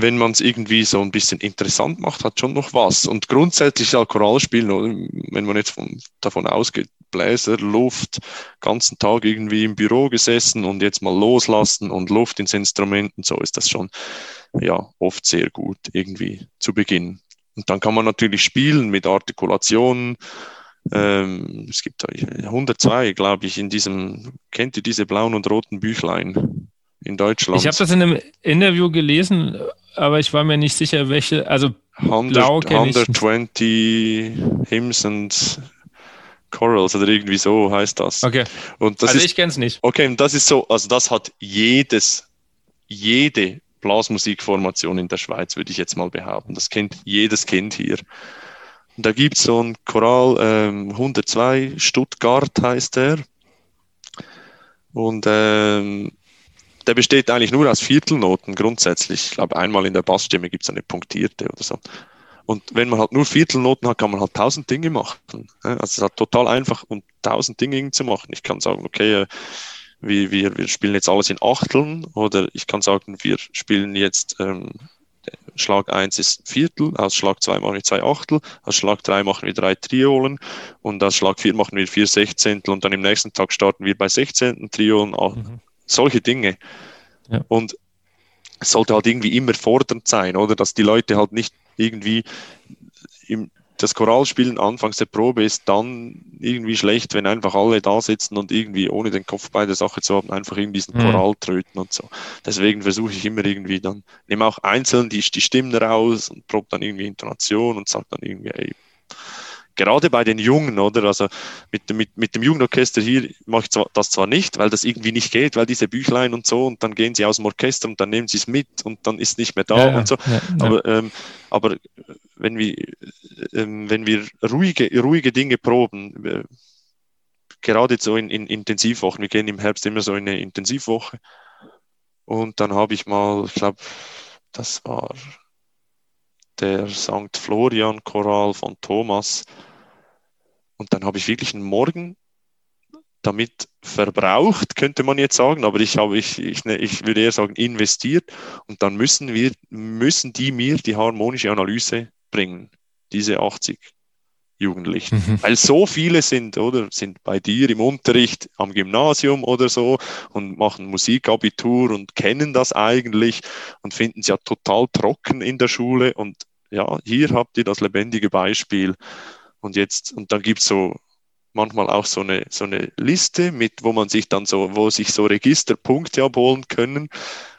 wenn man es irgendwie so ein bisschen interessant macht, hat schon noch was. Und grundsätzlich ja Choralspielen, wenn man jetzt von, davon ausgeht, Bläser, Luft, ganzen Tag irgendwie im Büro gesessen und jetzt mal loslassen und Luft ins Instrument und so ist das schon ja oft sehr gut irgendwie zu Beginn. Und dann kann man natürlich spielen mit Artikulationen. Ähm, es gibt 102, glaube ich, in diesem, kennt ihr diese blauen und roten Büchlein in Deutschland? Ich habe das in einem Interview gelesen, aber ich war mir nicht sicher, welche, also 100, blau 120 Hymns and Chorals oder irgendwie so heißt das. Okay. Und das also ist, ich kenne es nicht. Okay, und das ist so, also das hat jedes, jede Blasmusikformation in der Schweiz, würde ich jetzt mal behaupten. Das kennt jedes Kind hier. Und da gibt es so ein Choral, ähm, 102, Stuttgart heißt der. Und ähm, der besteht eigentlich nur aus Viertelnoten grundsätzlich. Ich glaube, einmal in der Bassstimme gibt es eine punktierte oder so. Und wenn man halt nur Viertelnoten hat, kann man halt tausend Dinge machen. Also es ist halt total einfach, um tausend Dinge zu machen. Ich kann sagen, okay, äh, wir, wir, wir spielen jetzt alles in Achteln oder ich kann sagen, wir spielen jetzt ähm, Schlag 1 ist Viertel, aus Schlag 2 machen wir zwei Achtel, aus Schlag 3 machen wir drei Triolen und aus Schlag 4 machen wir vier Sechzehntel und dann im nächsten Tag starten wir bei 16. Triolen, mhm solche Dinge. Ja. Und es sollte halt irgendwie immer fordernd sein, oder? Dass die Leute halt nicht irgendwie im, das Choralspielen anfangs der Probe ist dann irgendwie schlecht, wenn einfach alle da sitzen und irgendwie ohne den Kopf bei der Sache zu haben, einfach irgendwie diesen mhm. Choral tröten und so. Deswegen versuche ich immer irgendwie dann, nehme auch einzeln die, die Stimmen raus und probe dann irgendwie Intonation und sage dann irgendwie, ey, gerade bei den Jungen, oder? Also mit, mit, mit dem Jugendorchester hier mache ich das zwar nicht, weil das irgendwie nicht geht, weil diese Büchlein und so, und dann gehen sie aus dem Orchester und dann nehmen sie es mit und dann ist nicht mehr da ja, und so. Ja, ja. Aber, ähm, aber wenn wir, ähm, wenn wir ruhige, ruhige Dinge proben, äh, gerade so in, in Intensivwochen, wir gehen im Herbst immer so in eine Intensivwoche und dann habe ich mal, ich glaube, das war der St. Florian Choral von Thomas. Und dann habe ich wirklich einen Morgen damit verbraucht, könnte man jetzt sagen, aber ich habe, ich, ich, ne, ich würde eher sagen, investiert. Und dann müssen wir, müssen die mir die harmonische Analyse bringen, diese 80 Jugendlichen. Mhm. Weil so viele sind, oder, sind bei dir im Unterricht am Gymnasium oder so und machen Musikabitur und kennen das eigentlich und finden es ja total trocken in der Schule und ja, hier habt ihr das lebendige Beispiel. Und jetzt, und dann gibt es so manchmal auch so eine, so eine Liste mit, wo man sich dann so, wo sich so Registerpunkte abholen können.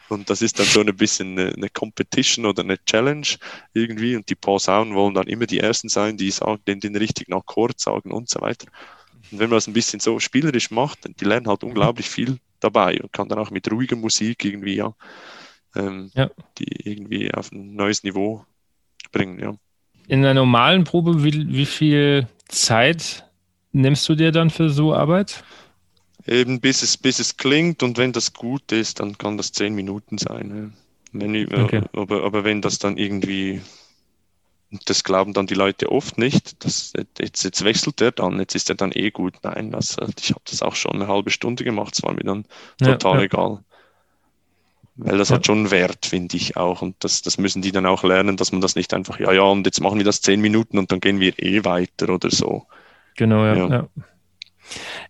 Und das ist dann so ein bisschen eine, eine Competition oder eine Challenge irgendwie. Und die Posaunen wollen dann immer die Ersten sein, die sagen, den, den richtigen Akkord sagen und so weiter. Und wenn man das ein bisschen so spielerisch macht, die lernen halt unglaublich viel dabei und kann dann auch mit ruhiger Musik irgendwie ja, ähm, ja. die irgendwie auf ein neues Niveau bringen, ja. In einer normalen Probe, wie, wie viel Zeit nimmst du dir dann für so Arbeit? Eben bis es, bis es klingt und wenn das gut ist, dann kann das zehn Minuten sein. Wenn ich, okay. aber, aber wenn das dann irgendwie, das glauben dann die Leute oft nicht, das, jetzt, jetzt wechselt er dann, jetzt ist er dann eh gut. Nein, das, ich habe das auch schon eine halbe Stunde gemacht, es war mir dann total ja, ja. egal. Weil das ja. hat schon Wert, finde ich auch. Und das, das müssen die dann auch lernen, dass man das nicht einfach, ja, ja, und jetzt machen wir das zehn Minuten und dann gehen wir eh weiter oder so. Genau, ja. Ja, ja.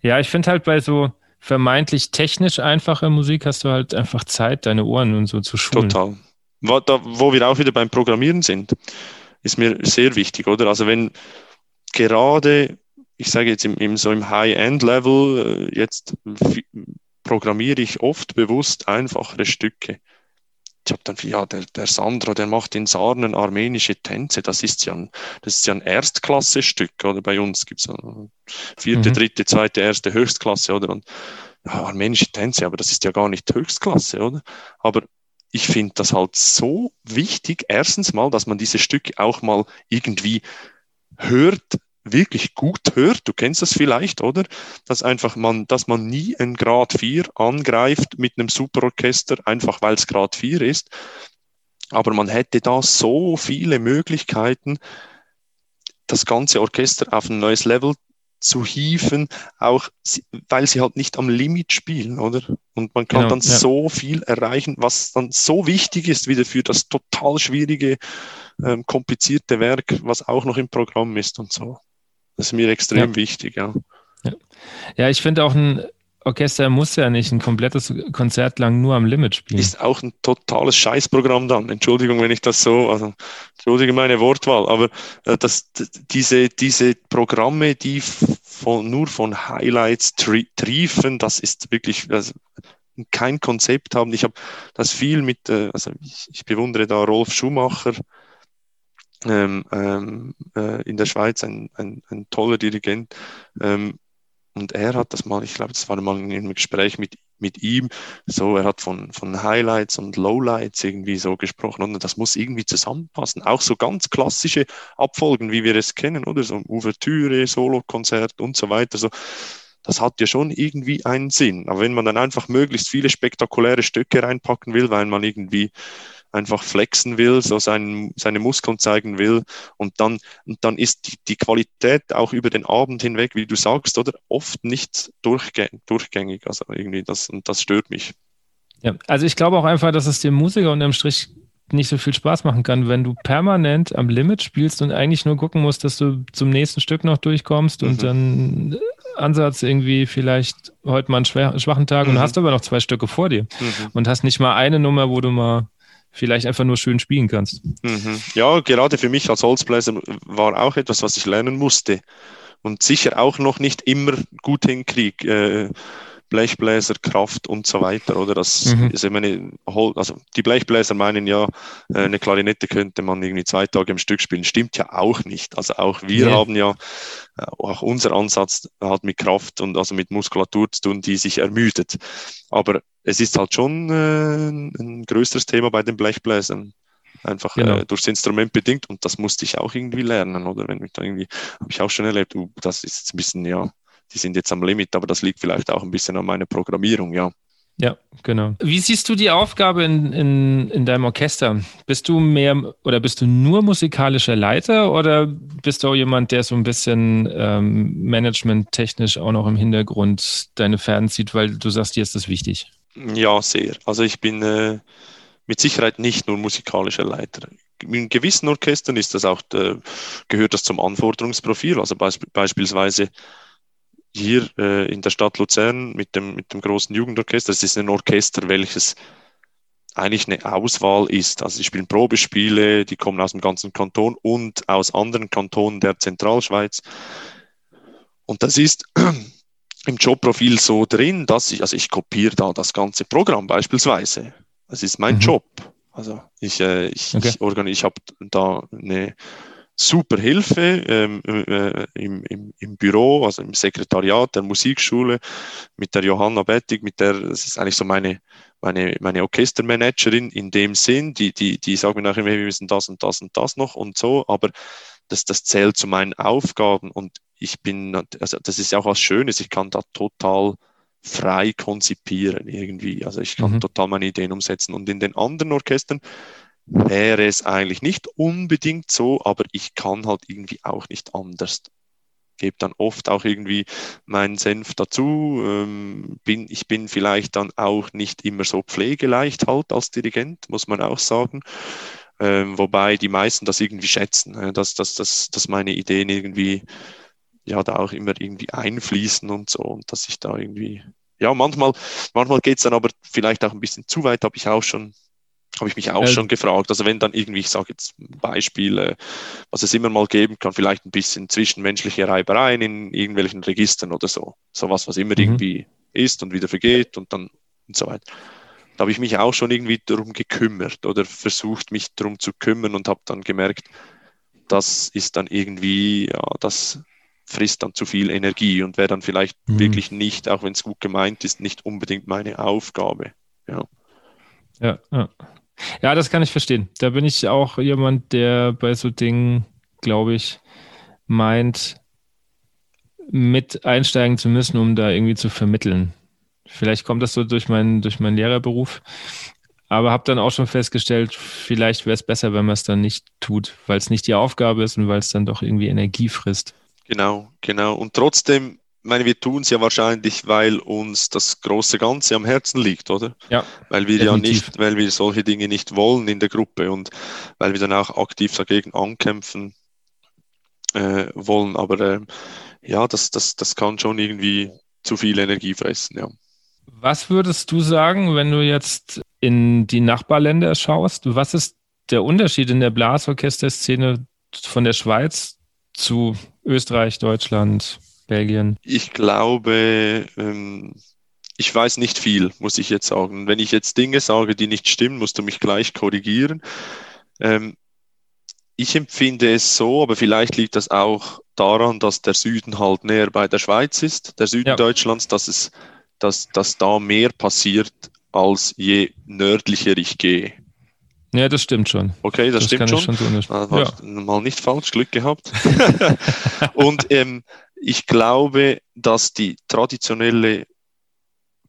ja ich finde halt bei so vermeintlich technisch einfacher Musik hast du halt einfach Zeit, deine Ohren und so zu schulen. Total. Wo, da, wo wir auch wieder beim Programmieren sind, ist mir sehr wichtig, oder? Also wenn gerade, ich sage jetzt im, im so im High-End-Level äh, jetzt programmiere ich oft bewusst einfachere Stücke. Ich habe dann, ja, der, der Sandro, der macht in Sarnen armenische Tänze. Das ist ja ein, das ist ja ein Erstklasse-Stück, oder? Bei uns gibt es vierte, mhm. dritte, zweite, erste Höchstklasse, oder? Und ja, armenische Tänze, aber das ist ja gar nicht Höchstklasse, oder? Aber ich finde das halt so wichtig, erstens mal, dass man diese Stücke auch mal irgendwie hört, wirklich gut hört, du kennst das vielleicht, oder? Dass einfach man, dass man nie ein Grad 4 angreift mit einem Superorchester, einfach weil es Grad 4 ist. Aber man hätte da so viele Möglichkeiten, das ganze Orchester auf ein neues Level zu hieven, auch weil sie halt nicht am Limit spielen, oder? Und man kann genau, dann ja. so viel erreichen, was dann so wichtig ist wieder für das total schwierige, ähm, komplizierte Werk, was auch noch im Programm ist und so. Das ist mir extrem ja. wichtig, ja. Ja, ja ich finde auch ein Orchester muss ja nicht ein komplettes Konzert lang nur am Limit spielen. Ist auch ein totales Scheißprogramm dann. Entschuldigung, wenn ich das so, also entschuldige meine Wortwahl, aber äh, das, diese, diese Programme, die von, nur von Highlights tri triefen, das ist wirklich also, kein Konzept haben. Ich habe das viel mit, äh, also ich, ich bewundere da Rolf Schumacher, ähm, ähm, äh, in der Schweiz ein, ein, ein toller Dirigent. Ähm, und er hat das mal, ich glaube, das war mal in einem Gespräch mit, mit ihm, so, er hat von, von Highlights und Lowlights irgendwie so gesprochen und das muss irgendwie zusammenpassen. Auch so ganz klassische Abfolgen, wie wir es kennen, oder? So Ouvertüre, Solokonzert und so weiter. So, das hat ja schon irgendwie einen Sinn. Aber wenn man dann einfach möglichst viele spektakuläre Stücke reinpacken will, weil man irgendwie einfach flexen will, so sein, seine Muskeln zeigen will. Und dann, und dann ist die, die Qualität auch über den Abend hinweg, wie du sagst, oder oft nicht durchgängig. durchgängig. Also irgendwie das, und das stört mich. Ja, also ich glaube auch einfach, dass es dem Musiker unterm Strich nicht so viel Spaß machen kann, wenn du permanent am Limit spielst und eigentlich nur gucken musst, dass du zum nächsten Stück noch durchkommst mhm. und dann Ansatz irgendwie vielleicht heute mal einen schwachen Tag mhm. und hast aber noch zwei Stücke vor dir mhm. und hast nicht mal eine Nummer, wo du mal vielleicht einfach nur schön spielen kannst. Mhm. Ja, gerade für mich als Holzbläser war auch etwas, was ich lernen musste und sicher auch noch nicht immer gut hinkriege. Äh, Blechbläser, Kraft und so weiter, oder? Das mhm. ist meine, also die Blechbläser meinen ja, äh, eine Klarinette könnte man irgendwie zwei Tage im Stück spielen. Stimmt ja auch nicht. Also auch wir ja. haben ja, äh, auch unser Ansatz hat mit Kraft und also mit Muskulatur zu tun, die sich ermüdet. Aber es ist halt schon äh, ein größeres Thema bei den Blechbläsern einfach genau. äh, durchs Instrument bedingt und das musste ich auch irgendwie lernen, oder? Wenn ich da irgendwie, habe ich auch schon erlebt, uh, das ist jetzt ein bisschen, ja, die sind jetzt am Limit, aber das liegt vielleicht auch ein bisschen an meiner Programmierung, ja. Ja, genau. Wie siehst du die Aufgabe in, in, in deinem Orchester? Bist du mehr oder bist du nur musikalischer Leiter oder bist du auch jemand, der so ein bisschen ähm, managementtechnisch auch noch im Hintergrund deine Fäden zieht, weil du sagst, dir ist das wichtig? Ja, sehr. Also ich bin äh, mit Sicherheit nicht nur musikalischer Leiter. In gewissen Orchestern ist das auch, äh, gehört das zum Anforderungsprofil. Also beisp beispielsweise hier äh, in der Stadt Luzern mit dem, mit dem großen Jugendorchester. Das ist ein Orchester, welches eigentlich eine Auswahl ist. Also sie spielen Probespiele, die kommen aus dem ganzen Kanton und aus anderen Kantonen der Zentralschweiz. Und das ist im Jobprofil so drin, dass ich, also ich kopiere da das ganze Programm beispielsweise. Das ist mein mhm. Job. Also ich, äh, ich, okay. ich, ich habe da eine super Hilfe ähm, äh, im, im, im Büro, also im Sekretariat der Musikschule mit der Johanna Bettig, mit der, das ist eigentlich so meine, meine, meine Orchestermanagerin in dem Sinn, die, die, die sagen mir nachher, wir müssen das und das und das noch und so, aber das, das zählt zu meinen Aufgaben und ich bin, also das ist ja auch was Schönes, ich kann da total frei konzipieren irgendwie. Also ich kann mhm. total meine Ideen umsetzen. Und in den anderen Orchestern wäre es eigentlich nicht unbedingt so, aber ich kann halt irgendwie auch nicht anders. Gebe dann oft auch irgendwie meinen Senf dazu. Ähm, bin, ich bin vielleicht dann auch nicht immer so pflegeleicht halt als Dirigent, muss man auch sagen. Ähm, wobei die meisten das irgendwie schätzen, äh, dass, dass, dass, dass meine Ideen irgendwie ja da auch immer irgendwie einfließen und so und dass ich da irgendwie ja manchmal manchmal geht's dann aber vielleicht auch ein bisschen zu weit, habe ich auch schon habe ich mich auch äh, schon gefragt. Also wenn dann irgendwie, ich sage jetzt Beispiele, was es immer mal geben kann, vielleicht ein bisschen zwischenmenschliche Reibereien in irgendwelchen Registern oder so. Sowas, was immer mhm. irgendwie ist und wieder vergeht und dann und so weiter. Da habe ich mich auch schon irgendwie darum gekümmert oder versucht, mich darum zu kümmern und habe dann gemerkt, das ist dann irgendwie, ja, das frisst dann zu viel Energie und wäre dann vielleicht mhm. wirklich nicht, auch wenn es gut gemeint ist, nicht unbedingt meine Aufgabe. Ja. Ja, ja. Ja, das kann ich verstehen. Da bin ich auch jemand, der bei so Dingen, glaube ich, meint, mit einsteigen zu müssen, um da irgendwie zu vermitteln. Vielleicht kommt das so durch meinen, durch meinen Lehrerberuf. Aber habe dann auch schon festgestellt, vielleicht wäre es besser, wenn man es dann nicht tut, weil es nicht die Aufgabe ist und weil es dann doch irgendwie Energie frisst. Genau, genau. Und trotzdem, meine, wir tun es ja wahrscheinlich, weil uns das große Ganze am Herzen liegt, oder? Ja. Weil wir definitiv. ja nicht, weil wir solche Dinge nicht wollen in der Gruppe und weil wir dann auch aktiv dagegen ankämpfen äh, wollen. Aber äh, ja, das, das, das kann schon irgendwie zu viel Energie fressen, ja. Was würdest du sagen, wenn du jetzt in die Nachbarländer schaust? Was ist der Unterschied in der Blasorchesterszene von der Schweiz zu Österreich, Deutschland, Belgien? Ich glaube, ähm, ich weiß nicht viel, muss ich jetzt sagen. Wenn ich jetzt Dinge sage, die nicht stimmen, musst du mich gleich korrigieren. Ähm, ich empfinde es so, aber vielleicht liegt das auch daran, dass der Süden halt näher bei der Schweiz ist, der Süden ja. Deutschlands, dass es, dass, dass da mehr passiert, als je nördlicher ich gehe. Ja, das stimmt schon. Okay, das, das stimmt schon. schon so ah, ja. Mal nicht falsch, Glück gehabt. Und ähm, ich glaube, dass die traditionelle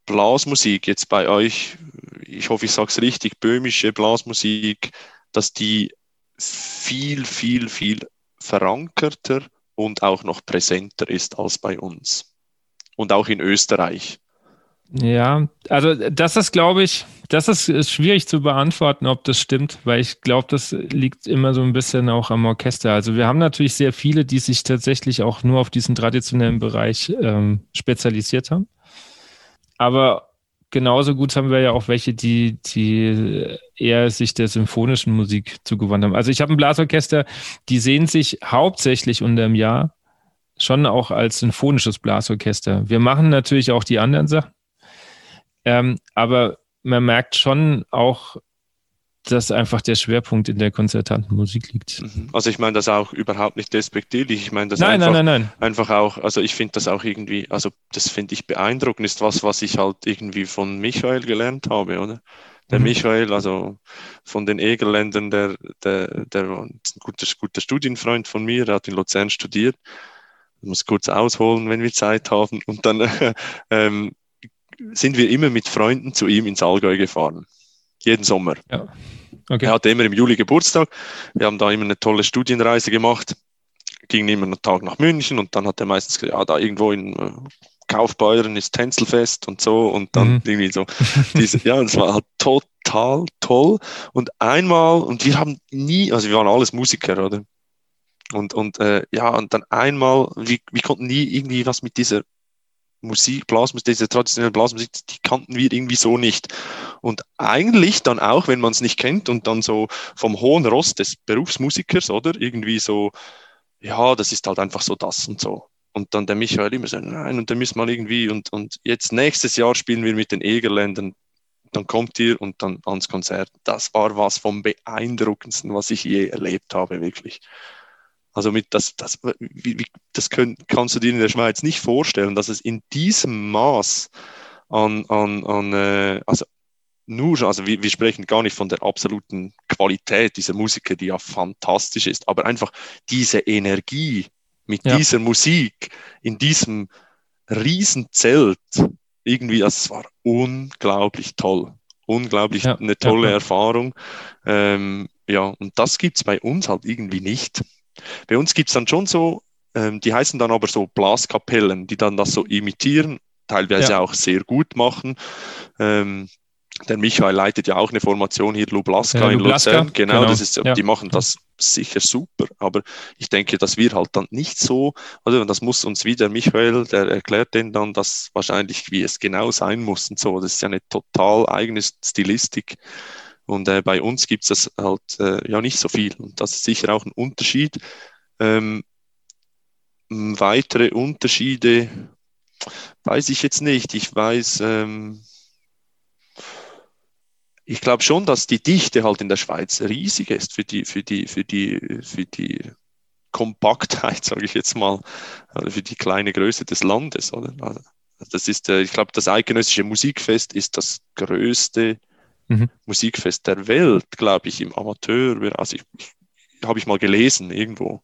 Blasmusik jetzt bei euch, ich hoffe, ich sage es richtig, böhmische Blasmusik, dass die viel, viel, viel verankerter und auch noch präsenter ist als bei uns. Und auch in Österreich. Ja, also das ist, glaube ich, das ist, ist, schwierig zu beantworten, ob das stimmt, weil ich glaube, das liegt immer so ein bisschen auch am Orchester. Also wir haben natürlich sehr viele, die sich tatsächlich auch nur auf diesen traditionellen Bereich ähm, spezialisiert haben. Aber genauso gut haben wir ja auch welche, die, die eher sich der symphonischen Musik zugewandt haben. Also ich habe ein Blasorchester, die sehen sich hauptsächlich unter dem Jahr schon auch als symphonisches Blasorchester. Wir machen natürlich auch die anderen Sachen. Ähm, aber man merkt schon auch, dass einfach der Schwerpunkt in der konzertanten Musik liegt. Mhm. Also ich meine das auch überhaupt nicht despektierlich. Ich meine das nein, einfach, nein, nein, einfach auch, also ich finde das auch irgendwie, also das finde ich beeindruckend, ist was, was ich halt irgendwie von Michael gelernt habe, oder? Der mhm. Michael, also von den Egerländern, der, der, der ein guter, guter Studienfreund von mir, der hat in Luzern studiert. Ich muss kurz ausholen, wenn wir Zeit haben. Und dann ähm, sind wir immer mit Freunden zu ihm ins Allgäu gefahren. Jeden Sommer. Ja. Okay. Er hatte immer im Juli Geburtstag. Wir haben da immer eine tolle Studienreise gemacht. Ging immer einen Tag nach München und dann hat er meistens gesagt, ja, da irgendwo in äh, Kaufbeuren ist Tänzelfest und so und dann mhm. irgendwie so. Diese, ja, das war halt total toll. Und einmal, und wir haben nie, also wir waren alles Musiker, oder? Und, und äh, ja, und dann einmal, wir, wir konnten nie irgendwie was mit dieser Musik, Blasmusik, diese traditionelle Blasmusik, die kannten wir irgendwie so nicht. Und eigentlich dann auch, wenn man es nicht kennt und dann so vom hohen Ross des Berufsmusikers, oder? Irgendwie so, ja, das ist halt einfach so das und so. Und dann der Michael immer so, nein, und dann müssen wir irgendwie, und, und jetzt nächstes Jahr spielen wir mit den Egerländern, dann kommt ihr und dann ans Konzert. Das war was vom beeindruckendsten, was ich je erlebt habe, wirklich. Also mit das, das, wie, wie, das können, kannst du dir in der Schweiz nicht vorstellen, dass es in diesem Maß an, an, an äh, also nur, also wir, wir sprechen gar nicht von der absoluten Qualität dieser Musiker, die ja fantastisch ist, aber einfach diese Energie mit ja. dieser Musik in diesem Riesenzelt, irgendwie, es war unglaublich toll. Unglaublich ja. eine tolle ja. Erfahrung. Ähm, ja, und das gibt es bei uns halt irgendwie nicht. Bei uns gibt es dann schon so, ähm, die heißen dann aber so Blaskapellen, die dann das so imitieren, teilweise ja. auch sehr gut machen. Ähm, der Michael leitet ja auch eine Formation hier, Lublaska ja, in Luzern. Genau, genau, Das ist, ja. die machen das sicher super. Aber ich denke, dass wir halt dann nicht so, also das muss uns wieder Michael, der erklärt denen dann das wahrscheinlich, wie es genau sein muss und so. Das ist ja eine total eigene Stilistik. Und äh, bei uns gibt es das halt äh, ja nicht so viel. Und das ist sicher auch ein Unterschied. Ähm, weitere Unterschiede weiß ich jetzt nicht. Ich weiß, ähm, ich glaube schon, dass die Dichte halt in der Schweiz riesig ist für die, für die, für die, für die Kompaktheit, sage ich jetzt mal, für die kleine Größe des Landes. Oder? Also das ist, äh, ich glaube, das eidgenössische Musikfest ist das größte mhm. Musikfest der Welt, glaube ich, im Amateur. Also ich, habe ich mal gelesen irgendwo.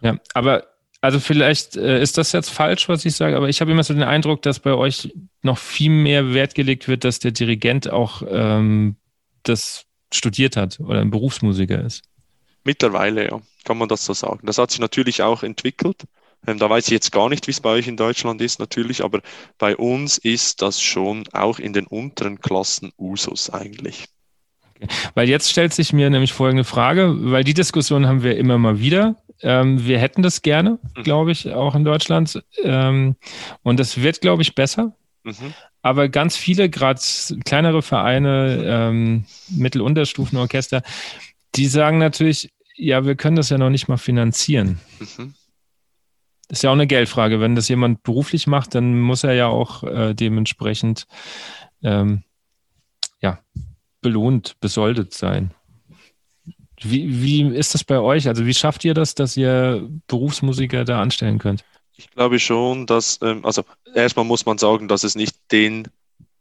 Ja, aber also vielleicht äh, ist das jetzt falsch, was ich sage, aber ich habe immer so den Eindruck, dass bei euch noch viel mehr Wert gelegt wird, dass der Dirigent auch ähm, das studiert hat oder ein Berufsmusiker ist. Mittlerweile, ja, kann man das so sagen. Das hat sich natürlich auch entwickelt. Ähm, da weiß ich jetzt gar nicht, wie es bei euch in Deutschland ist, natürlich, aber bei uns ist das schon auch in den unteren Klassen Usus eigentlich. Okay. Weil jetzt stellt sich mir nämlich folgende Frage, weil die Diskussion haben wir immer mal wieder. Ähm, wir hätten das gerne, mhm. glaube ich, auch in Deutschland. Ähm, und das wird, glaube ich, besser. Mhm. Aber ganz viele, gerade kleinere Vereine, ähm, Mittelunterstufenorchester, die sagen natürlich, ja, wir können das ja noch nicht mal finanzieren. Mhm. Ist ja auch eine Geldfrage. Wenn das jemand beruflich macht, dann muss er ja auch äh, dementsprechend ähm, ja, belohnt, besoldet sein. Wie, wie ist das bei euch? Also wie schafft ihr das, dass ihr Berufsmusiker da anstellen könnt? Ich glaube schon, dass, ähm, also erstmal muss man sagen, dass es nicht den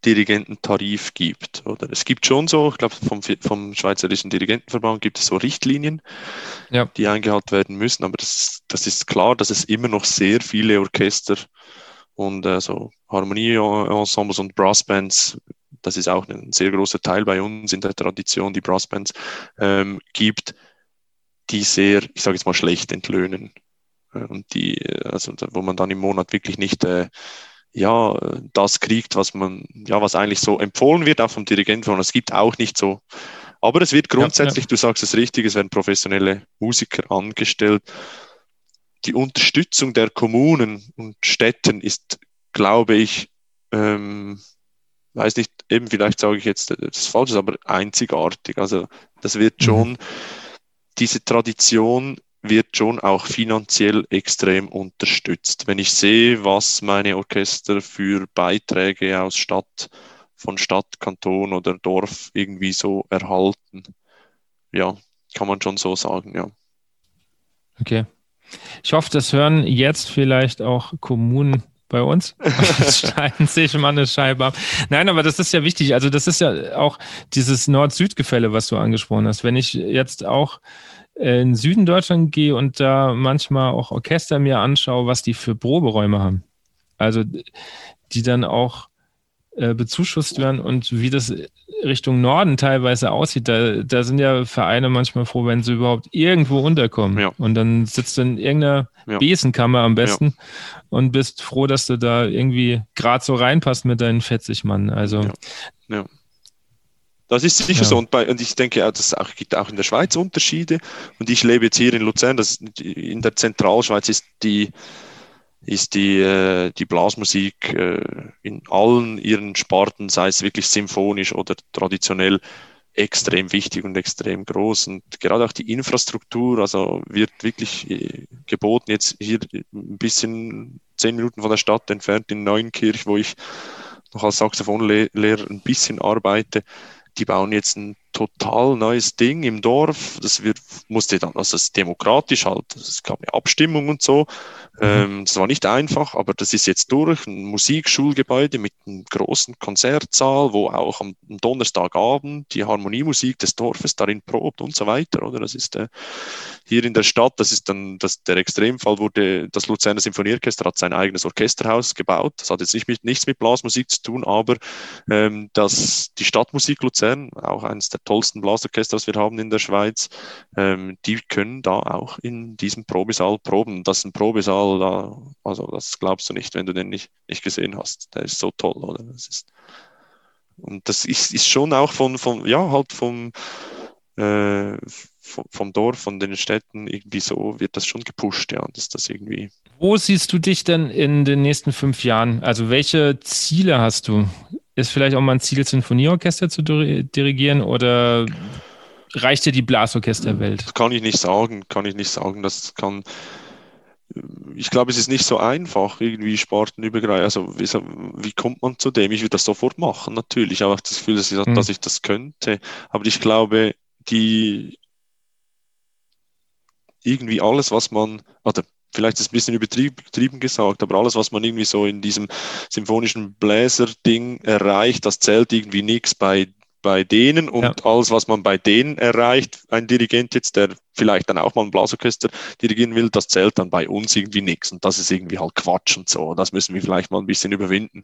Dirigententarif gibt. Oder es gibt schon so, ich glaube, vom, vom Schweizerischen Dirigentenverband gibt es so Richtlinien, ja. die eingehalten werden müssen, aber das, das ist klar, dass es immer noch sehr viele Orchester und äh, so Harmonie-Ensembles und Brassbands das ist auch ein sehr großer Teil bei uns in der Tradition, die Brassbands ähm, gibt, die sehr, ich sage jetzt mal, schlecht entlöhnen. Äh, und die, äh, also wo man dann im Monat wirklich nicht äh, ja, das kriegt, was man, ja, was eigentlich so empfohlen wird, auch vom Dirigenten. Und es gibt auch nicht so. Aber es wird grundsätzlich, ja, ja. du sagst es richtig, es werden professionelle Musiker angestellt. Die Unterstützung der Kommunen und Städten ist, glaube ich, ähm, weiß nicht, eben vielleicht sage ich jetzt das Falsche, aber einzigartig. Also das wird mhm. schon, diese Tradition wird schon auch finanziell extrem unterstützt. Wenn ich sehe, was meine Orchester für Beiträge aus Stadt, von Stadt, Kanton oder Dorf irgendwie so erhalten, ja, kann man schon so sagen, ja. Okay. Ich hoffe, das hören jetzt vielleicht auch Kommunen bei uns. Schneiden sich mal eine Scheibe ab. Nein, aber das ist ja wichtig. Also das ist ja auch dieses Nord-Süd-Gefälle, was du angesprochen hast. Wenn ich jetzt auch in Süden Deutschland gehe und da manchmal auch Orchester mir anschaue, was die für Proberäume haben. Also die dann auch äh, bezuschusst werden und wie das Richtung Norden teilweise aussieht, da, da sind ja Vereine manchmal froh, wenn sie überhaupt irgendwo unterkommen. Ja. Und dann sitzt du in irgendeiner ja. Besenkammer am besten ja. und bist froh, dass du da irgendwie gerade so reinpasst mit deinen 40 Mann. Also ja. Das ist sicher so. Und, bei, und ich denke, es gibt auch in der Schweiz Unterschiede. Und ich lebe jetzt hier in Luzern. Das, in der Zentralschweiz ist die ist die, äh, die Blasmusik äh, in allen ihren Sparten, sei es wirklich symphonisch oder traditionell, extrem wichtig und extrem groß. Und gerade auch die Infrastruktur, also wird wirklich äh, geboten, jetzt hier ein bisschen zehn Minuten von der Stadt entfernt in Neunkirch, wo ich noch als Saxophonlehrer ein bisschen arbeite. Die bauen jetzt ein total neues Ding im Dorf. Das wird, musste dann, also das ist demokratisch halt, es gab eine Abstimmung und so. Mhm. Ähm, das war nicht einfach, aber das ist jetzt durch. Ein Musikschulgebäude mit einem großen Konzertsaal, wo auch am Donnerstagabend die Harmoniemusik des Dorfes darin probt und so weiter. Oder das ist äh, hier in der Stadt, das ist dann das, der Extremfall, wurde das Luzerner Sinfonieorchester hat sein eigenes Orchesterhaus gebaut. Das hat jetzt nicht mit, nichts mit Blasmusik zu tun, aber ähm, das, die Stadtmusik Luzern, auch eines der tollsten Blasorchester, was wir haben in der Schweiz, ähm, die können da auch in diesem Probesaal proben. Das ist ein Probesaal, da, also das glaubst du nicht, wenn du den nicht, nicht gesehen hast. Der ist so toll, oder? Das ist, und das ist, ist schon auch von, von ja, halt vom, äh, vom Dorf, von den Städten irgendwie so wird das schon gepusht, ja, dass das irgendwie. Wo siehst du dich denn in den nächsten fünf Jahren? Also welche Ziele hast du? Ist vielleicht auch mal ein Ziel, Sinfonieorchester zu dirigieren oder reicht dir die Blasorchesterwelt? Das kann ich nicht sagen, kann ich nicht sagen. Das kann, ich glaube, es ist nicht so einfach, irgendwie spartenübergreifend. Also, wie, wie, kommt man zu dem? Ich würde das sofort machen, natürlich. Aber das Gefühl, dass ich, mhm. dass ich das könnte. Aber ich glaube, die irgendwie alles, was man, oder vielleicht ist es ein bisschen übertrieben gesagt, aber alles, was man irgendwie so in diesem symphonischen Bläser-Ding erreicht, das zählt irgendwie nichts bei bei denen und ja. alles, was man bei denen erreicht, ein Dirigent jetzt, der vielleicht dann auch mal ein Blasorchester dirigieren will, das zählt dann bei uns irgendwie nichts. Und das ist irgendwie halt Quatsch und so. Das müssen wir vielleicht mal ein bisschen überwinden.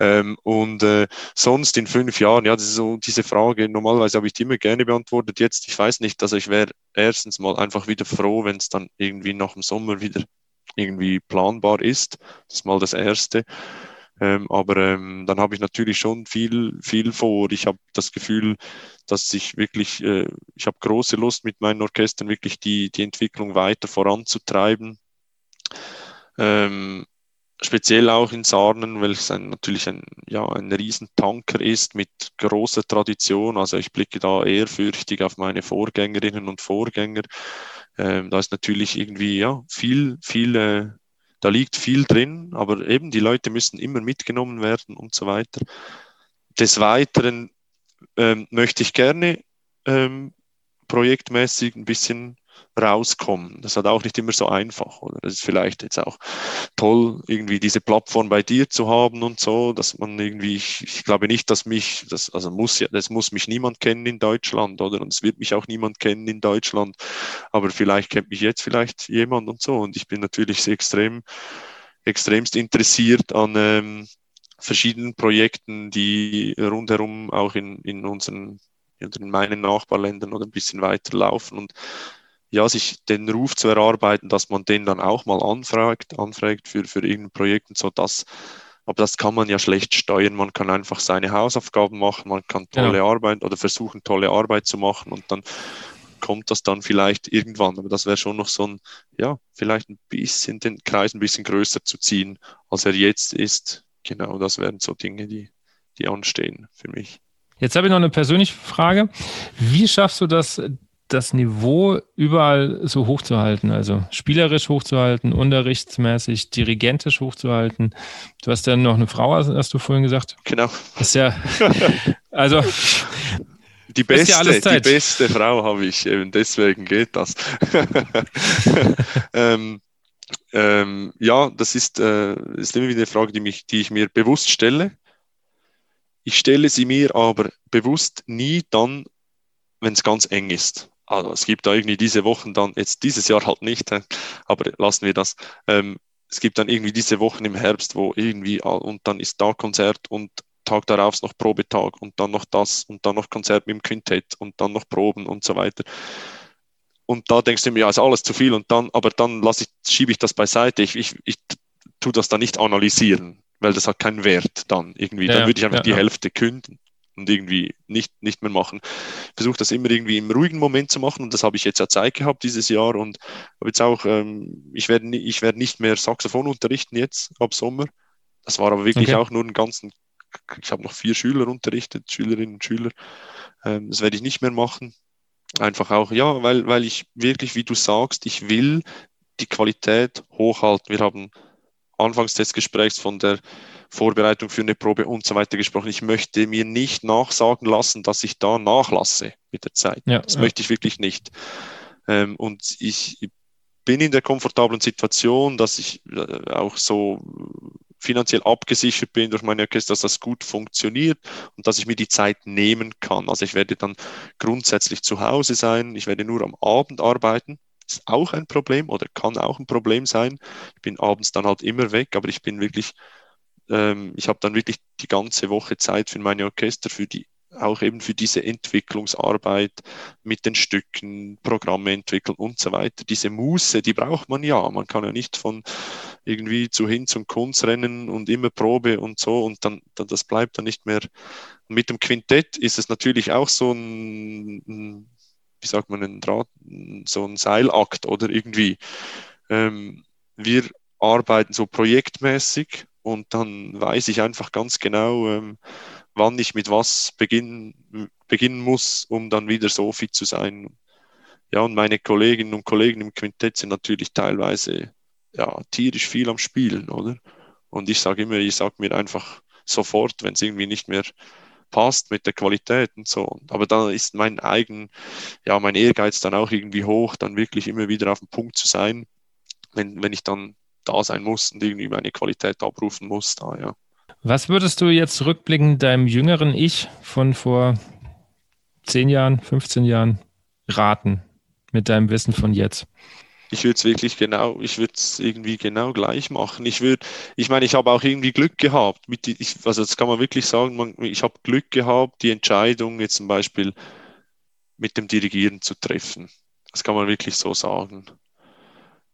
Ähm, und äh, sonst in fünf Jahren, ja, das ist so diese Frage, normalerweise habe ich die immer gerne beantwortet. Jetzt, ich weiß nicht, also ich wäre erstens mal einfach wieder froh, wenn es dann irgendwie nach dem Sommer wieder irgendwie planbar ist. Das ist mal das Erste. Ähm, aber ähm, dann habe ich natürlich schon viel, viel vor. Ich habe das Gefühl, dass ich wirklich, äh, ich habe große Lust mit meinen Orchestern wirklich die, die Entwicklung weiter voranzutreiben. Ähm, speziell auch in Sarnen, weil es ein, natürlich ein, ja, ein Riesentanker ist mit großer Tradition. Also ich blicke da ehrfürchtig auf meine Vorgängerinnen und Vorgänger. Ähm, da ist natürlich irgendwie ja, viel, viel äh, da liegt viel drin, aber eben die Leute müssen immer mitgenommen werden und so weiter. Des Weiteren ähm, möchte ich gerne ähm, projektmäßig ein bisschen rauskommen. Das hat auch nicht immer so einfach. Oder es ist vielleicht jetzt auch toll, irgendwie diese Plattform bei dir zu haben und so, dass man irgendwie, ich, ich glaube nicht, dass mich, das, also muss ja, das muss mich niemand kennen in Deutschland, oder? Und es wird mich auch niemand kennen in Deutschland. Aber vielleicht kennt mich jetzt vielleicht jemand und so. Und ich bin natürlich extrem, extremst interessiert an ähm, verschiedenen Projekten, die rundherum auch in, in unseren in meinen Nachbarländern oder ein bisschen weiter laufen und ja, sich den Ruf zu erarbeiten, dass man den dann auch mal anfragt, anfragt für, für irgendein Projekt und so, das, aber das kann man ja schlecht steuern. Man kann einfach seine Hausaufgaben machen, man kann tolle ja. Arbeit oder versuchen, tolle Arbeit zu machen und dann kommt das dann vielleicht irgendwann. Aber das wäre schon noch so ein, ja, vielleicht ein bisschen den Kreis ein bisschen größer zu ziehen, als er jetzt ist. Genau, das wären so Dinge, die, die anstehen für mich. Jetzt habe ich noch eine persönliche Frage. Wie schaffst du das, das Niveau überall so hochzuhalten, also spielerisch hochzuhalten, unterrichtsmäßig, dirigentisch hochzuhalten. Du hast ja noch eine Frau, hast du vorhin gesagt. Genau. Das ist ja, also. Die beste, ja die beste Frau habe ich, eben deswegen geht das. ähm, ähm, ja, das ist, äh, ist immer wieder eine Frage, die, mich, die ich mir bewusst stelle. Ich stelle sie mir aber bewusst nie dann, wenn es ganz eng ist also es gibt da irgendwie diese Wochen dann, jetzt dieses Jahr halt nicht, aber lassen wir das. Ähm, es gibt dann irgendwie diese Wochen im Herbst, wo irgendwie, und dann ist da Konzert und Tag darauf noch Probetag und dann noch das und dann noch Konzert mit dem Quintett und dann noch Proben und so weiter. Und da denkst du mir, ja, ist alles zu viel und dann, aber dann lasse ich, schiebe ich das beiseite. Ich, ich, ich tue das dann nicht analysieren, weil das hat keinen Wert dann irgendwie. Ja, dann würde ich einfach ja, die ja. Hälfte künden und irgendwie nicht, nicht mehr machen. Ich versuche das immer irgendwie im ruhigen Moment zu machen und das habe ich jetzt ja Zeit gehabt dieses Jahr und habe jetzt auch, ähm, ich werde ich werde nicht mehr Saxophon unterrichten jetzt ab Sommer. Das war aber wirklich okay. auch nur einen ganzen, ich habe noch vier Schüler unterrichtet, Schülerinnen und Schüler. Ähm, das werde ich nicht mehr machen. Einfach auch, ja, weil, weil ich wirklich, wie du sagst, ich will die Qualität hochhalten. Wir haben anfangs des Gesprächs von der Vorbereitung für eine Probe und so weiter gesprochen. Ich möchte mir nicht nachsagen lassen, dass ich da nachlasse mit der Zeit. Ja, das ja. möchte ich wirklich nicht. Ähm, und ich bin in der komfortablen Situation, dass ich äh, auch so finanziell abgesichert bin durch meine Orchester, dass das gut funktioniert und dass ich mir die Zeit nehmen kann. Also ich werde dann grundsätzlich zu Hause sein, ich werde nur am Abend arbeiten. Ist auch ein Problem oder kann auch ein Problem sein. Ich bin abends dann halt immer weg, aber ich bin wirklich ähm, ich habe dann wirklich die ganze Woche Zeit für meine Orchester, für die auch eben für diese Entwicklungsarbeit mit den Stücken, Programme entwickeln und so weiter. Diese Muße, die braucht man ja. Man kann ja nicht von irgendwie zu hin zum Kunst rennen und immer Probe und so und dann, dann das bleibt dann nicht mehr. mit dem Quintett ist es natürlich auch so ein, wie sagt man, ein Draht, so ein Seilakt oder irgendwie. Ähm, wir arbeiten so projektmäßig und dann weiß ich einfach ganz genau, ähm, wann ich mit was beginnen, beginnen muss, um dann wieder so fit zu sein. Ja, und meine Kolleginnen und Kollegen im Quintett sind natürlich teilweise ja, tierisch viel am Spielen, oder? Und ich sage immer, ich sage mir einfach sofort, wenn es irgendwie nicht mehr passt mit der Qualität und so. Aber da ist mein eigen, ja, mein Ehrgeiz dann auch irgendwie hoch, dann wirklich immer wieder auf dem Punkt zu sein, wenn, wenn ich dann da sein muss und irgendwie meine Qualität abrufen muss. Da, ja. Was würdest du jetzt rückblickend deinem jüngeren Ich von vor 10 Jahren, 15 Jahren raten mit deinem Wissen von jetzt? Ich würde es wirklich genau, ich würde es irgendwie genau gleich machen. Ich würde, ich meine, ich habe auch irgendwie Glück gehabt. Mit die, ich, also das kann man wirklich sagen, man, ich habe Glück gehabt, die Entscheidung jetzt zum Beispiel mit dem Dirigieren zu treffen. Das kann man wirklich so sagen.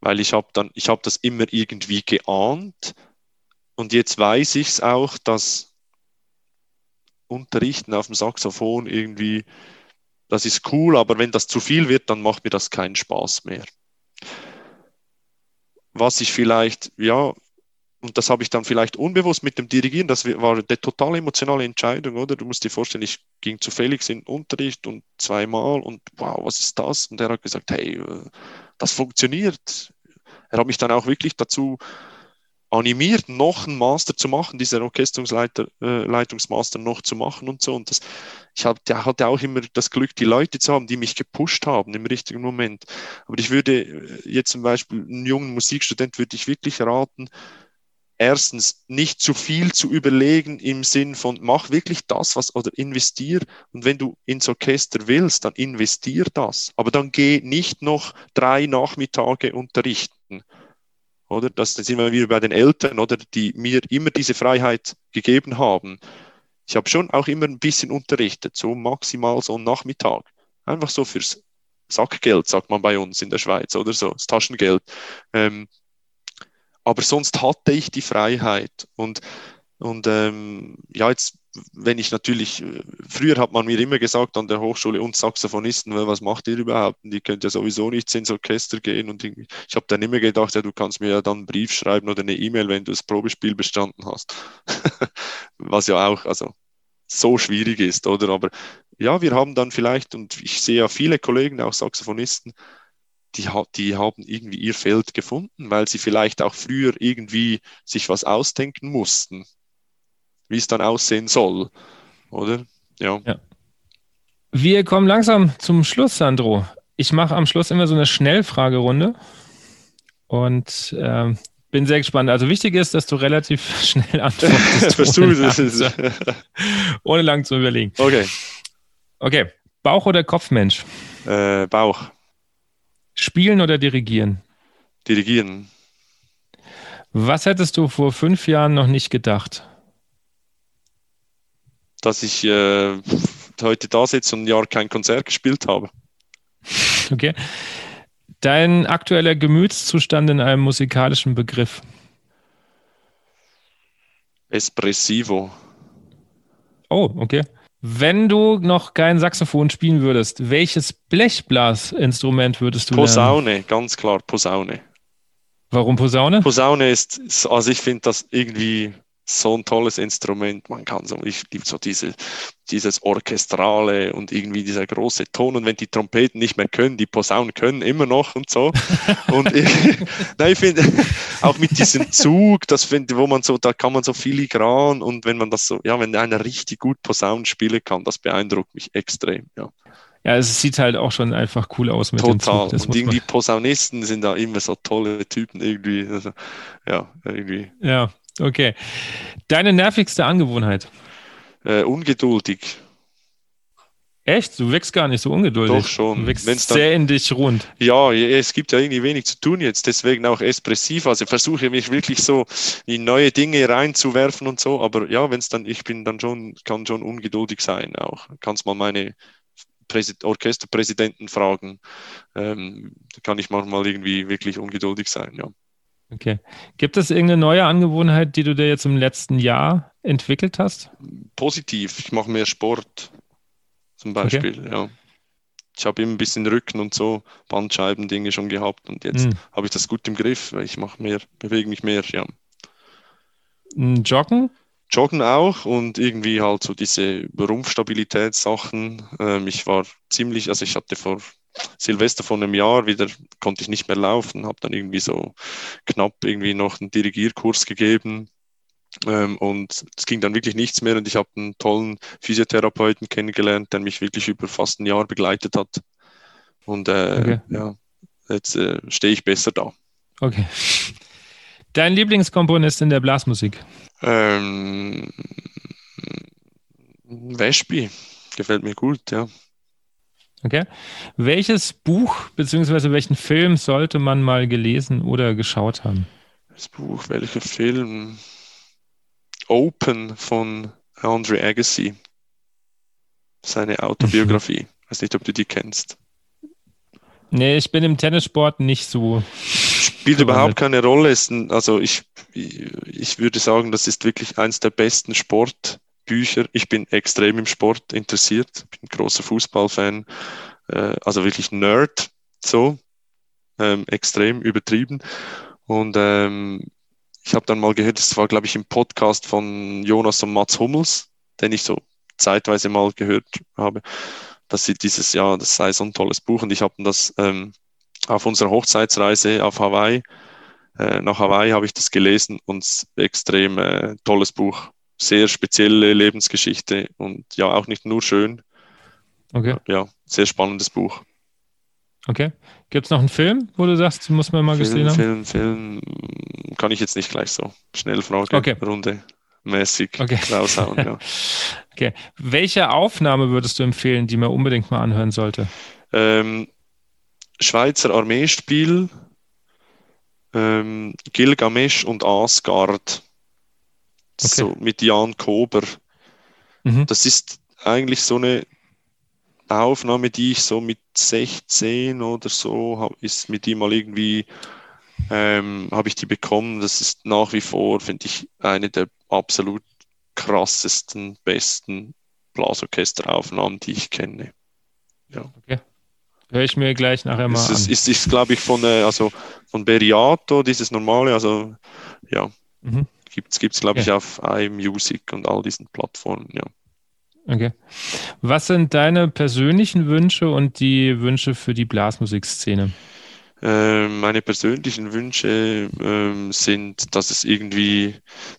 Weil ich habe dann, ich habe das immer irgendwie geahnt und jetzt weiß ich es auch, dass Unterrichten auf dem Saxophon irgendwie, das ist cool, aber wenn das zu viel wird, dann macht mir das keinen Spaß mehr. Was ich vielleicht, ja, und das habe ich dann vielleicht unbewusst mit dem Dirigieren, das war eine total emotionale Entscheidung, oder? Du musst dir vorstellen, ich ging zu Felix in Unterricht und zweimal und wow, was ist das? Und er hat gesagt, hey, äh, das funktioniert. Er hat mich dann auch wirklich dazu animiert, noch einen Master zu machen, dieser Orchestrungsleitungsmaster äh, noch zu machen und so. Und das, ich hatte, hatte auch immer das Glück, die Leute zu haben, die mich gepusht haben im richtigen Moment. Aber ich würde äh, jetzt zum Beispiel einen jungen Musikstudent würde ich wirklich raten, erstens nicht zu viel zu überlegen im Sinn von mach wirklich das, was oder investier und wenn du ins Orchester willst, dann investier das. Aber dann geh nicht noch drei Nachmittage unterrichten. Oder? Das sind wir wieder bei den Eltern, oder die mir immer diese Freiheit gegeben haben. Ich habe schon auch immer ein bisschen unterrichtet, so maximal so einen Nachmittag. Einfach so fürs Sackgeld, sagt man bei uns in der Schweiz, oder so, das Taschengeld. Ähm, aber sonst hatte ich die Freiheit. Und, und ähm, ja, jetzt, wenn ich natürlich, äh, früher hat man mir immer gesagt an der Hochschule und Saxophonisten, was macht ihr überhaupt? Und die könnt ja sowieso nicht ins Orchester gehen. Und ich habe dann immer gedacht, ja, du kannst mir ja dann einen Brief schreiben oder eine E-Mail, wenn du das Probespiel bestanden hast. was ja auch, also so schwierig ist, oder? Aber ja, wir haben dann vielleicht, und ich sehe ja viele Kollegen, auch Saxophonisten, die, die haben irgendwie ihr Feld gefunden, weil sie vielleicht auch früher irgendwie sich was ausdenken mussten, wie es dann aussehen soll, oder? Ja. ja. Wir kommen langsam zum Schluss, Sandro. Ich mache am Schluss immer so eine Schnellfragerunde und äh, bin sehr gespannt. Also wichtig ist, dass du relativ schnell antwortest. ohne, lang, ohne lang zu überlegen. Okay. Okay. Bauch- oder Kopfmensch? Äh, Bauch. Spielen oder dirigieren? Dirigieren. Was hättest du vor fünf Jahren noch nicht gedacht? Dass ich äh, heute da sitze und ein Jahr kein Konzert gespielt habe. Okay. Dein aktueller Gemütszustand in einem musikalischen Begriff? Espressivo. Oh, okay. Wenn du noch kein Saxophon spielen würdest, welches Blechblasinstrument würdest du Posaune, lernen? ganz klar, Posaune. Warum Posaune? Posaune ist, also ich finde das irgendwie so ein tolles Instrument. Man kann so, ich liebe so diese, dieses Orchestrale und irgendwie dieser große Ton. Und wenn die Trompeten nicht mehr können, die Posaunen können immer noch und so. und ich, nein, ich finde, auch mit diesem Zug, das finde, wo man so, da kann man so filigran und wenn man das so, ja, wenn einer richtig gut Posaunen spielen kann, das beeindruckt mich extrem, ja. Ja, es sieht halt auch schon einfach cool aus mit Total. dem Zug. und irgendwie Posaunisten sind da immer so tolle Typen irgendwie. Also, ja, irgendwie. Ja, Okay. Deine nervigste Angewohnheit? Äh, ungeduldig. Echt? Du wächst gar nicht so ungeduldig. Doch schon. Du wächst Wenn's dann, sehr in dich rund. Ja, es gibt ja irgendwie wenig zu tun jetzt, deswegen auch expressiv. Also versuche mich wirklich so in neue Dinge reinzuwerfen und so. Aber ja, wenn es dann, ich bin dann schon, kann schon ungeduldig sein auch. Kannst mal meine Präsid Orchesterpräsidenten fragen. Ähm, da kann ich manchmal irgendwie wirklich ungeduldig sein, ja. Okay. Gibt es irgendeine neue Angewohnheit, die du dir jetzt im letzten Jahr entwickelt hast? Positiv. Ich mache mehr Sport zum Beispiel, okay. ja. Ich habe immer ein bisschen Rücken und so, Bandscheiben-Dinge schon gehabt und jetzt mhm. habe ich das gut im Griff, weil ich mache mehr, bewege mich mehr, ja. Joggen? Joggen auch und irgendwie halt so diese Rumpfstabilitätssachen. Ähm, ich war ziemlich, also ich hatte vor Silvester von einem Jahr wieder konnte ich nicht mehr laufen, habe dann irgendwie so knapp irgendwie noch einen Dirigierkurs gegeben ähm, und es ging dann wirklich nichts mehr und ich habe einen tollen Physiotherapeuten kennengelernt, der mich wirklich über fast ein Jahr begleitet hat und äh, okay. ja, jetzt äh, stehe ich besser da. Okay. Dein Lieblingskomponist in der Blasmusik? Ähm, Wespi, gefällt mir gut, ja. Okay. Welches Buch bzw. welchen Film sollte man mal gelesen oder geschaut haben? Das Buch, welcher Film? Open von Andre Agassi. Seine Autobiografie. Mhm. Weiß nicht, ob du die kennst. Nee, ich bin im Tennissport nicht so. Spielt überhaupt keine Rolle. Also ich, ich würde sagen, das ist wirklich eins der besten Sportbücher. Ich bin extrem im Sport interessiert, bin großer Fußballfan, äh, also wirklich Nerd, so ähm, extrem übertrieben. Und ähm, ich habe dann mal gehört, das war, glaube ich, im Podcast von Jonas und Mats Hummels, den ich so zeitweise mal gehört habe dass sie dieses Jahr, das sei so ein tolles Buch und ich habe das ähm, auf unserer Hochzeitsreise auf Hawaii, äh, nach Hawaii habe ich das gelesen und extrem äh, tolles Buch, sehr spezielle Lebensgeschichte und ja auch nicht nur schön. Okay. Ja, sehr spannendes Buch. Okay. Gibt es noch einen Film, wo du sagst, muss man mal Film, gesehen haben? Film, Film, kann ich jetzt nicht gleich so schnell fragen. Okay. Runde mäßig okay. raushauen. Ja. okay. Welche Aufnahme würdest du empfehlen, die man unbedingt mal anhören sollte? Ähm, Schweizer Armeespiel, ähm, Gilgamesh und Asgard. Okay. So mit Jan Kober. Mhm. Das ist eigentlich so eine Aufnahme, die ich so mit 16 oder so ist mit ihm mal irgendwie ähm, habe ich die bekommen. Das ist nach wie vor, finde ich, eine der absolut krassesten, besten Blasorchesteraufnahmen, die ich kenne. Ja. Okay. Höre ich mir gleich nachher mal es ist, an. Ist, ist glaube ich, von, äh, also von Beriato, dieses normale, also ja, mhm. Gibt es, glaube ich, auf iMusic und all diesen Plattformen, ja. Okay. Was sind deine persönlichen Wünsche und die Wünsche für die Blasmusikszene? Ähm, meine persönlichen Wünsche ähm, sind, dass es irgendwie,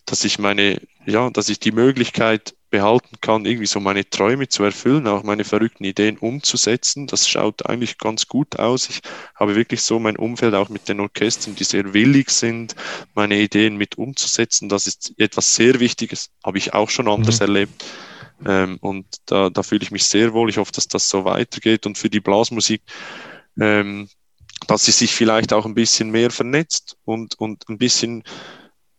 dass ich meine, ja, dass ich die Möglichkeit behalten kann, irgendwie so meine Träume zu erfüllen, auch meine verrückten Ideen umzusetzen. Das schaut eigentlich ganz gut aus. Ich habe wirklich so mein Umfeld auch mit den Orchestern, die sehr willig sind, meine Ideen mit umzusetzen. Das ist etwas sehr Wichtiges, habe ich auch schon anders mhm. erlebt. Ähm, und da, da fühle ich mich sehr wohl. Ich hoffe, dass das so weitergeht. Und für die Blasmusik, ähm, dass sie sich vielleicht auch ein bisschen mehr vernetzt und, und ein bisschen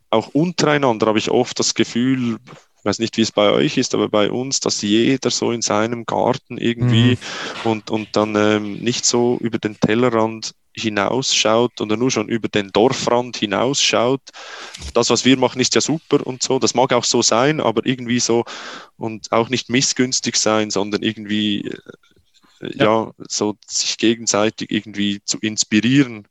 auch untereinander habe ich oft das Gefühl, ich weiß nicht, wie es bei euch ist, aber bei uns, dass jeder so in seinem Garten irgendwie mhm. und, und dann ähm, nicht so über den Tellerrand hinausschaut oder nur schon über den Dorfrand hinausschaut. Das, was wir machen, ist ja super und so. Das mag auch so sein, aber irgendwie so und auch nicht missgünstig sein, sondern irgendwie ja. ja, so sich gegenseitig irgendwie zu inspirieren.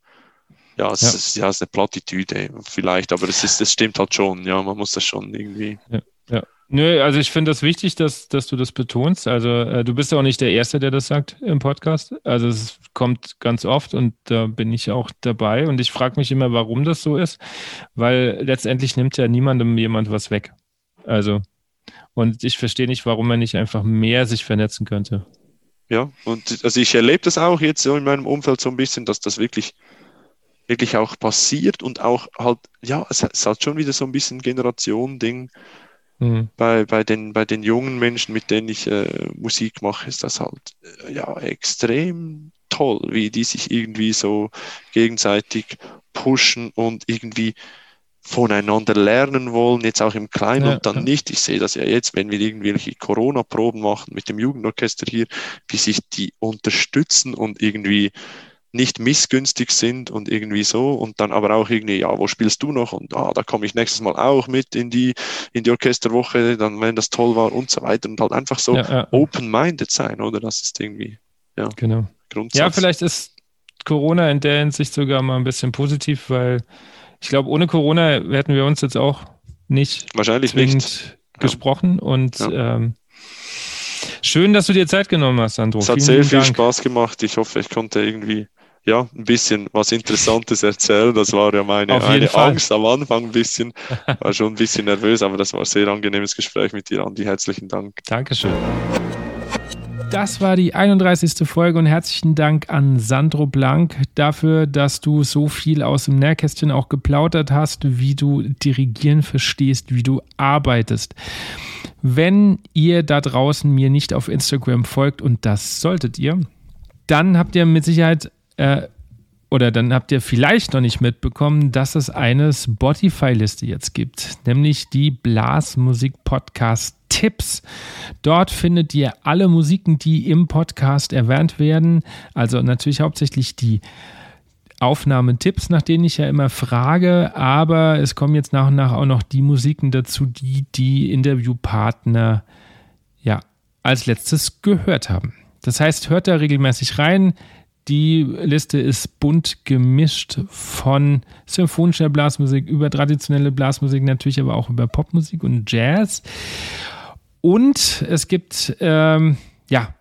Ja, es, ja. Ist, ja, es ist eine Plattitüde vielleicht, aber es, ist, es stimmt halt schon. Ja, man muss das schon irgendwie. Ja, ja. Nö, also ich finde das wichtig, dass, dass du das betonst. Also äh, du bist ja auch nicht der Erste, der das sagt im Podcast. Also es kommt ganz oft und da bin ich auch dabei und ich frage mich immer, warum das so ist, weil letztendlich nimmt ja niemandem jemand was weg. Also und ich verstehe nicht, warum man nicht einfach mehr sich vernetzen könnte. Ja, und also ich erlebe das auch jetzt so in meinem Umfeld so ein bisschen, dass das wirklich, wirklich auch passiert und auch halt, ja, es, es hat schon wieder so ein bisschen Generation-Ding. Mhm. Bei, bei, den, bei den jungen Menschen, mit denen ich äh, Musik mache, ist das halt äh, ja extrem toll, wie die sich irgendwie so gegenseitig pushen und irgendwie voneinander lernen wollen, jetzt auch im Kleinen ja, und dann ja. nicht. Ich sehe das ja jetzt, wenn wir irgendwelche Corona-Proben machen mit dem Jugendorchester hier, wie sich die unterstützen und irgendwie nicht missgünstig sind und irgendwie so und dann aber auch irgendwie, ja, wo spielst du noch und ah, da komme ich nächstes Mal auch mit in die, in die Orchesterwoche, dann wenn das toll war und so weiter und halt einfach so ja, open-minded sein, oder? Das ist irgendwie, ja, genau. Grundsatz. Ja, vielleicht ist Corona in der Hinsicht sogar mal ein bisschen positiv, weil ich glaube, ohne Corona hätten wir uns jetzt auch nicht wahrscheinlich nicht gesprochen ja. und ja. Ähm, schön, dass du dir Zeit genommen hast, Sandro. Es hat Vielen sehr viel Dank. Spaß gemacht. Ich hoffe, ich konnte irgendwie ja, ein bisschen was Interessantes erzählen. Das war ja meine eine Angst am Anfang ein bisschen. War schon ein bisschen nervös, aber das war ein sehr angenehmes Gespräch mit dir, Andi. Herzlichen Dank. Dankeschön. Das war die 31. Folge und herzlichen Dank an Sandro Blank dafür, dass du so viel aus dem Nährkästchen auch geplaudert hast, wie du dirigieren verstehst, wie du arbeitest. Wenn ihr da draußen mir nicht auf Instagram folgt, und das solltet ihr, dann habt ihr mit Sicherheit äh, oder dann habt ihr vielleicht noch nicht mitbekommen, dass es eine Spotify-Liste jetzt gibt, nämlich die Blasmusik Podcast Tipps. Dort findet ihr alle Musiken, die im Podcast erwähnt werden. Also natürlich hauptsächlich die Aufnahmetipps, nach denen ich ja immer frage, aber es kommen jetzt nach und nach auch noch die Musiken dazu, die die Interviewpartner ja als letztes gehört haben. Das heißt, hört da regelmäßig rein. Die Liste ist bunt gemischt von symphonischer Blasmusik über traditionelle Blasmusik, natürlich aber auch über Popmusik und Jazz. Und es gibt, ähm, ja,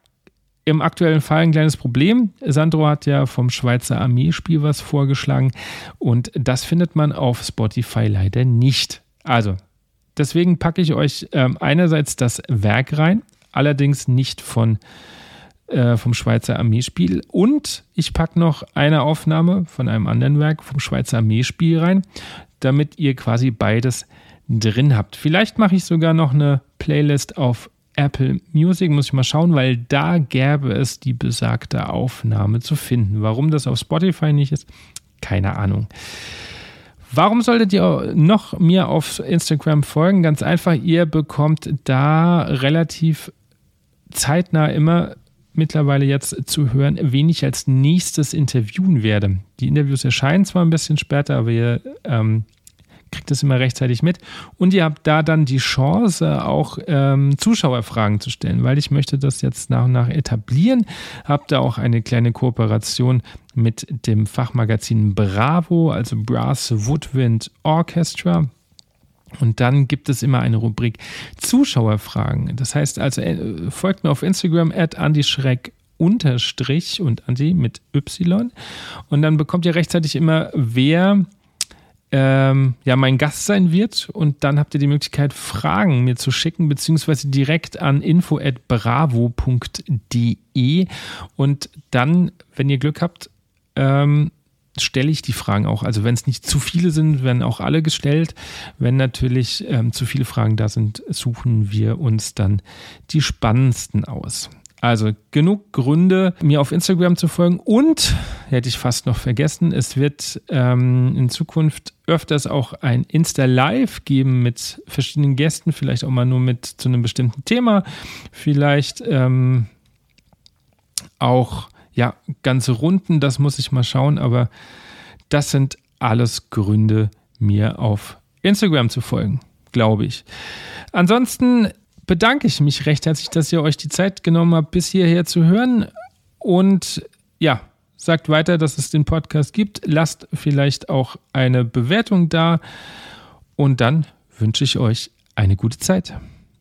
im aktuellen Fall ein kleines Problem. Sandro hat ja vom Schweizer Armeespiel was vorgeschlagen und das findet man auf Spotify leider nicht. Also, deswegen packe ich euch ähm, einerseits das Werk rein, allerdings nicht von äh, vom Schweizer Armeespiel. Und ich packe noch eine Aufnahme von einem anderen Werk vom Schweizer Armeespiel rein, damit ihr quasi beides drin habt. Vielleicht mache ich sogar noch eine Playlist auf Apple Music, muss ich mal schauen, weil da gäbe es die besagte Aufnahme zu finden. Warum das auf Spotify nicht ist, keine Ahnung. Warum solltet ihr noch mir auf Instagram folgen? Ganz einfach, ihr bekommt da relativ zeitnah immer mittlerweile jetzt zu hören, wen ich als nächstes interviewen werde. Die Interviews erscheinen zwar ein bisschen später, aber ihr ähm, kriegt das immer rechtzeitig mit. Und ihr habt da dann die Chance, auch ähm, Zuschauerfragen zu stellen, weil ich möchte das jetzt nach und nach etablieren. Habt da auch eine kleine Kooperation mit dem Fachmagazin Bravo, also Brass Woodwind Orchestra. Und dann gibt es immer eine Rubrik Zuschauerfragen. Das heißt also, äh, folgt mir auf Instagram at andyschreck unterstrich und Andy mit Y. Und dann bekommt ihr rechtzeitig immer, wer ähm, ja mein Gast sein wird. Und dann habt ihr die Möglichkeit, Fragen mir zu schicken, beziehungsweise direkt an info@bravo.de. Und dann, wenn ihr Glück habt, ähm, stelle ich die Fragen auch. Also wenn es nicht zu viele sind, werden auch alle gestellt. Wenn natürlich ähm, zu viele Fragen da sind, suchen wir uns dann die spannendsten aus. Also genug Gründe, mir auf Instagram zu folgen und, hätte ich fast noch vergessen, es wird ähm, in Zukunft öfters auch ein Insta-Live geben mit verschiedenen Gästen, vielleicht auch mal nur mit zu einem bestimmten Thema, vielleicht ähm, auch ja, ganze Runden, das muss ich mal schauen, aber das sind alles Gründe, mir auf Instagram zu folgen, glaube ich. Ansonsten bedanke ich mich recht herzlich, dass ihr euch die Zeit genommen habt, bis hierher zu hören. Und ja, sagt weiter, dass es den Podcast gibt. Lasst vielleicht auch eine Bewertung da. Und dann wünsche ich euch eine gute Zeit.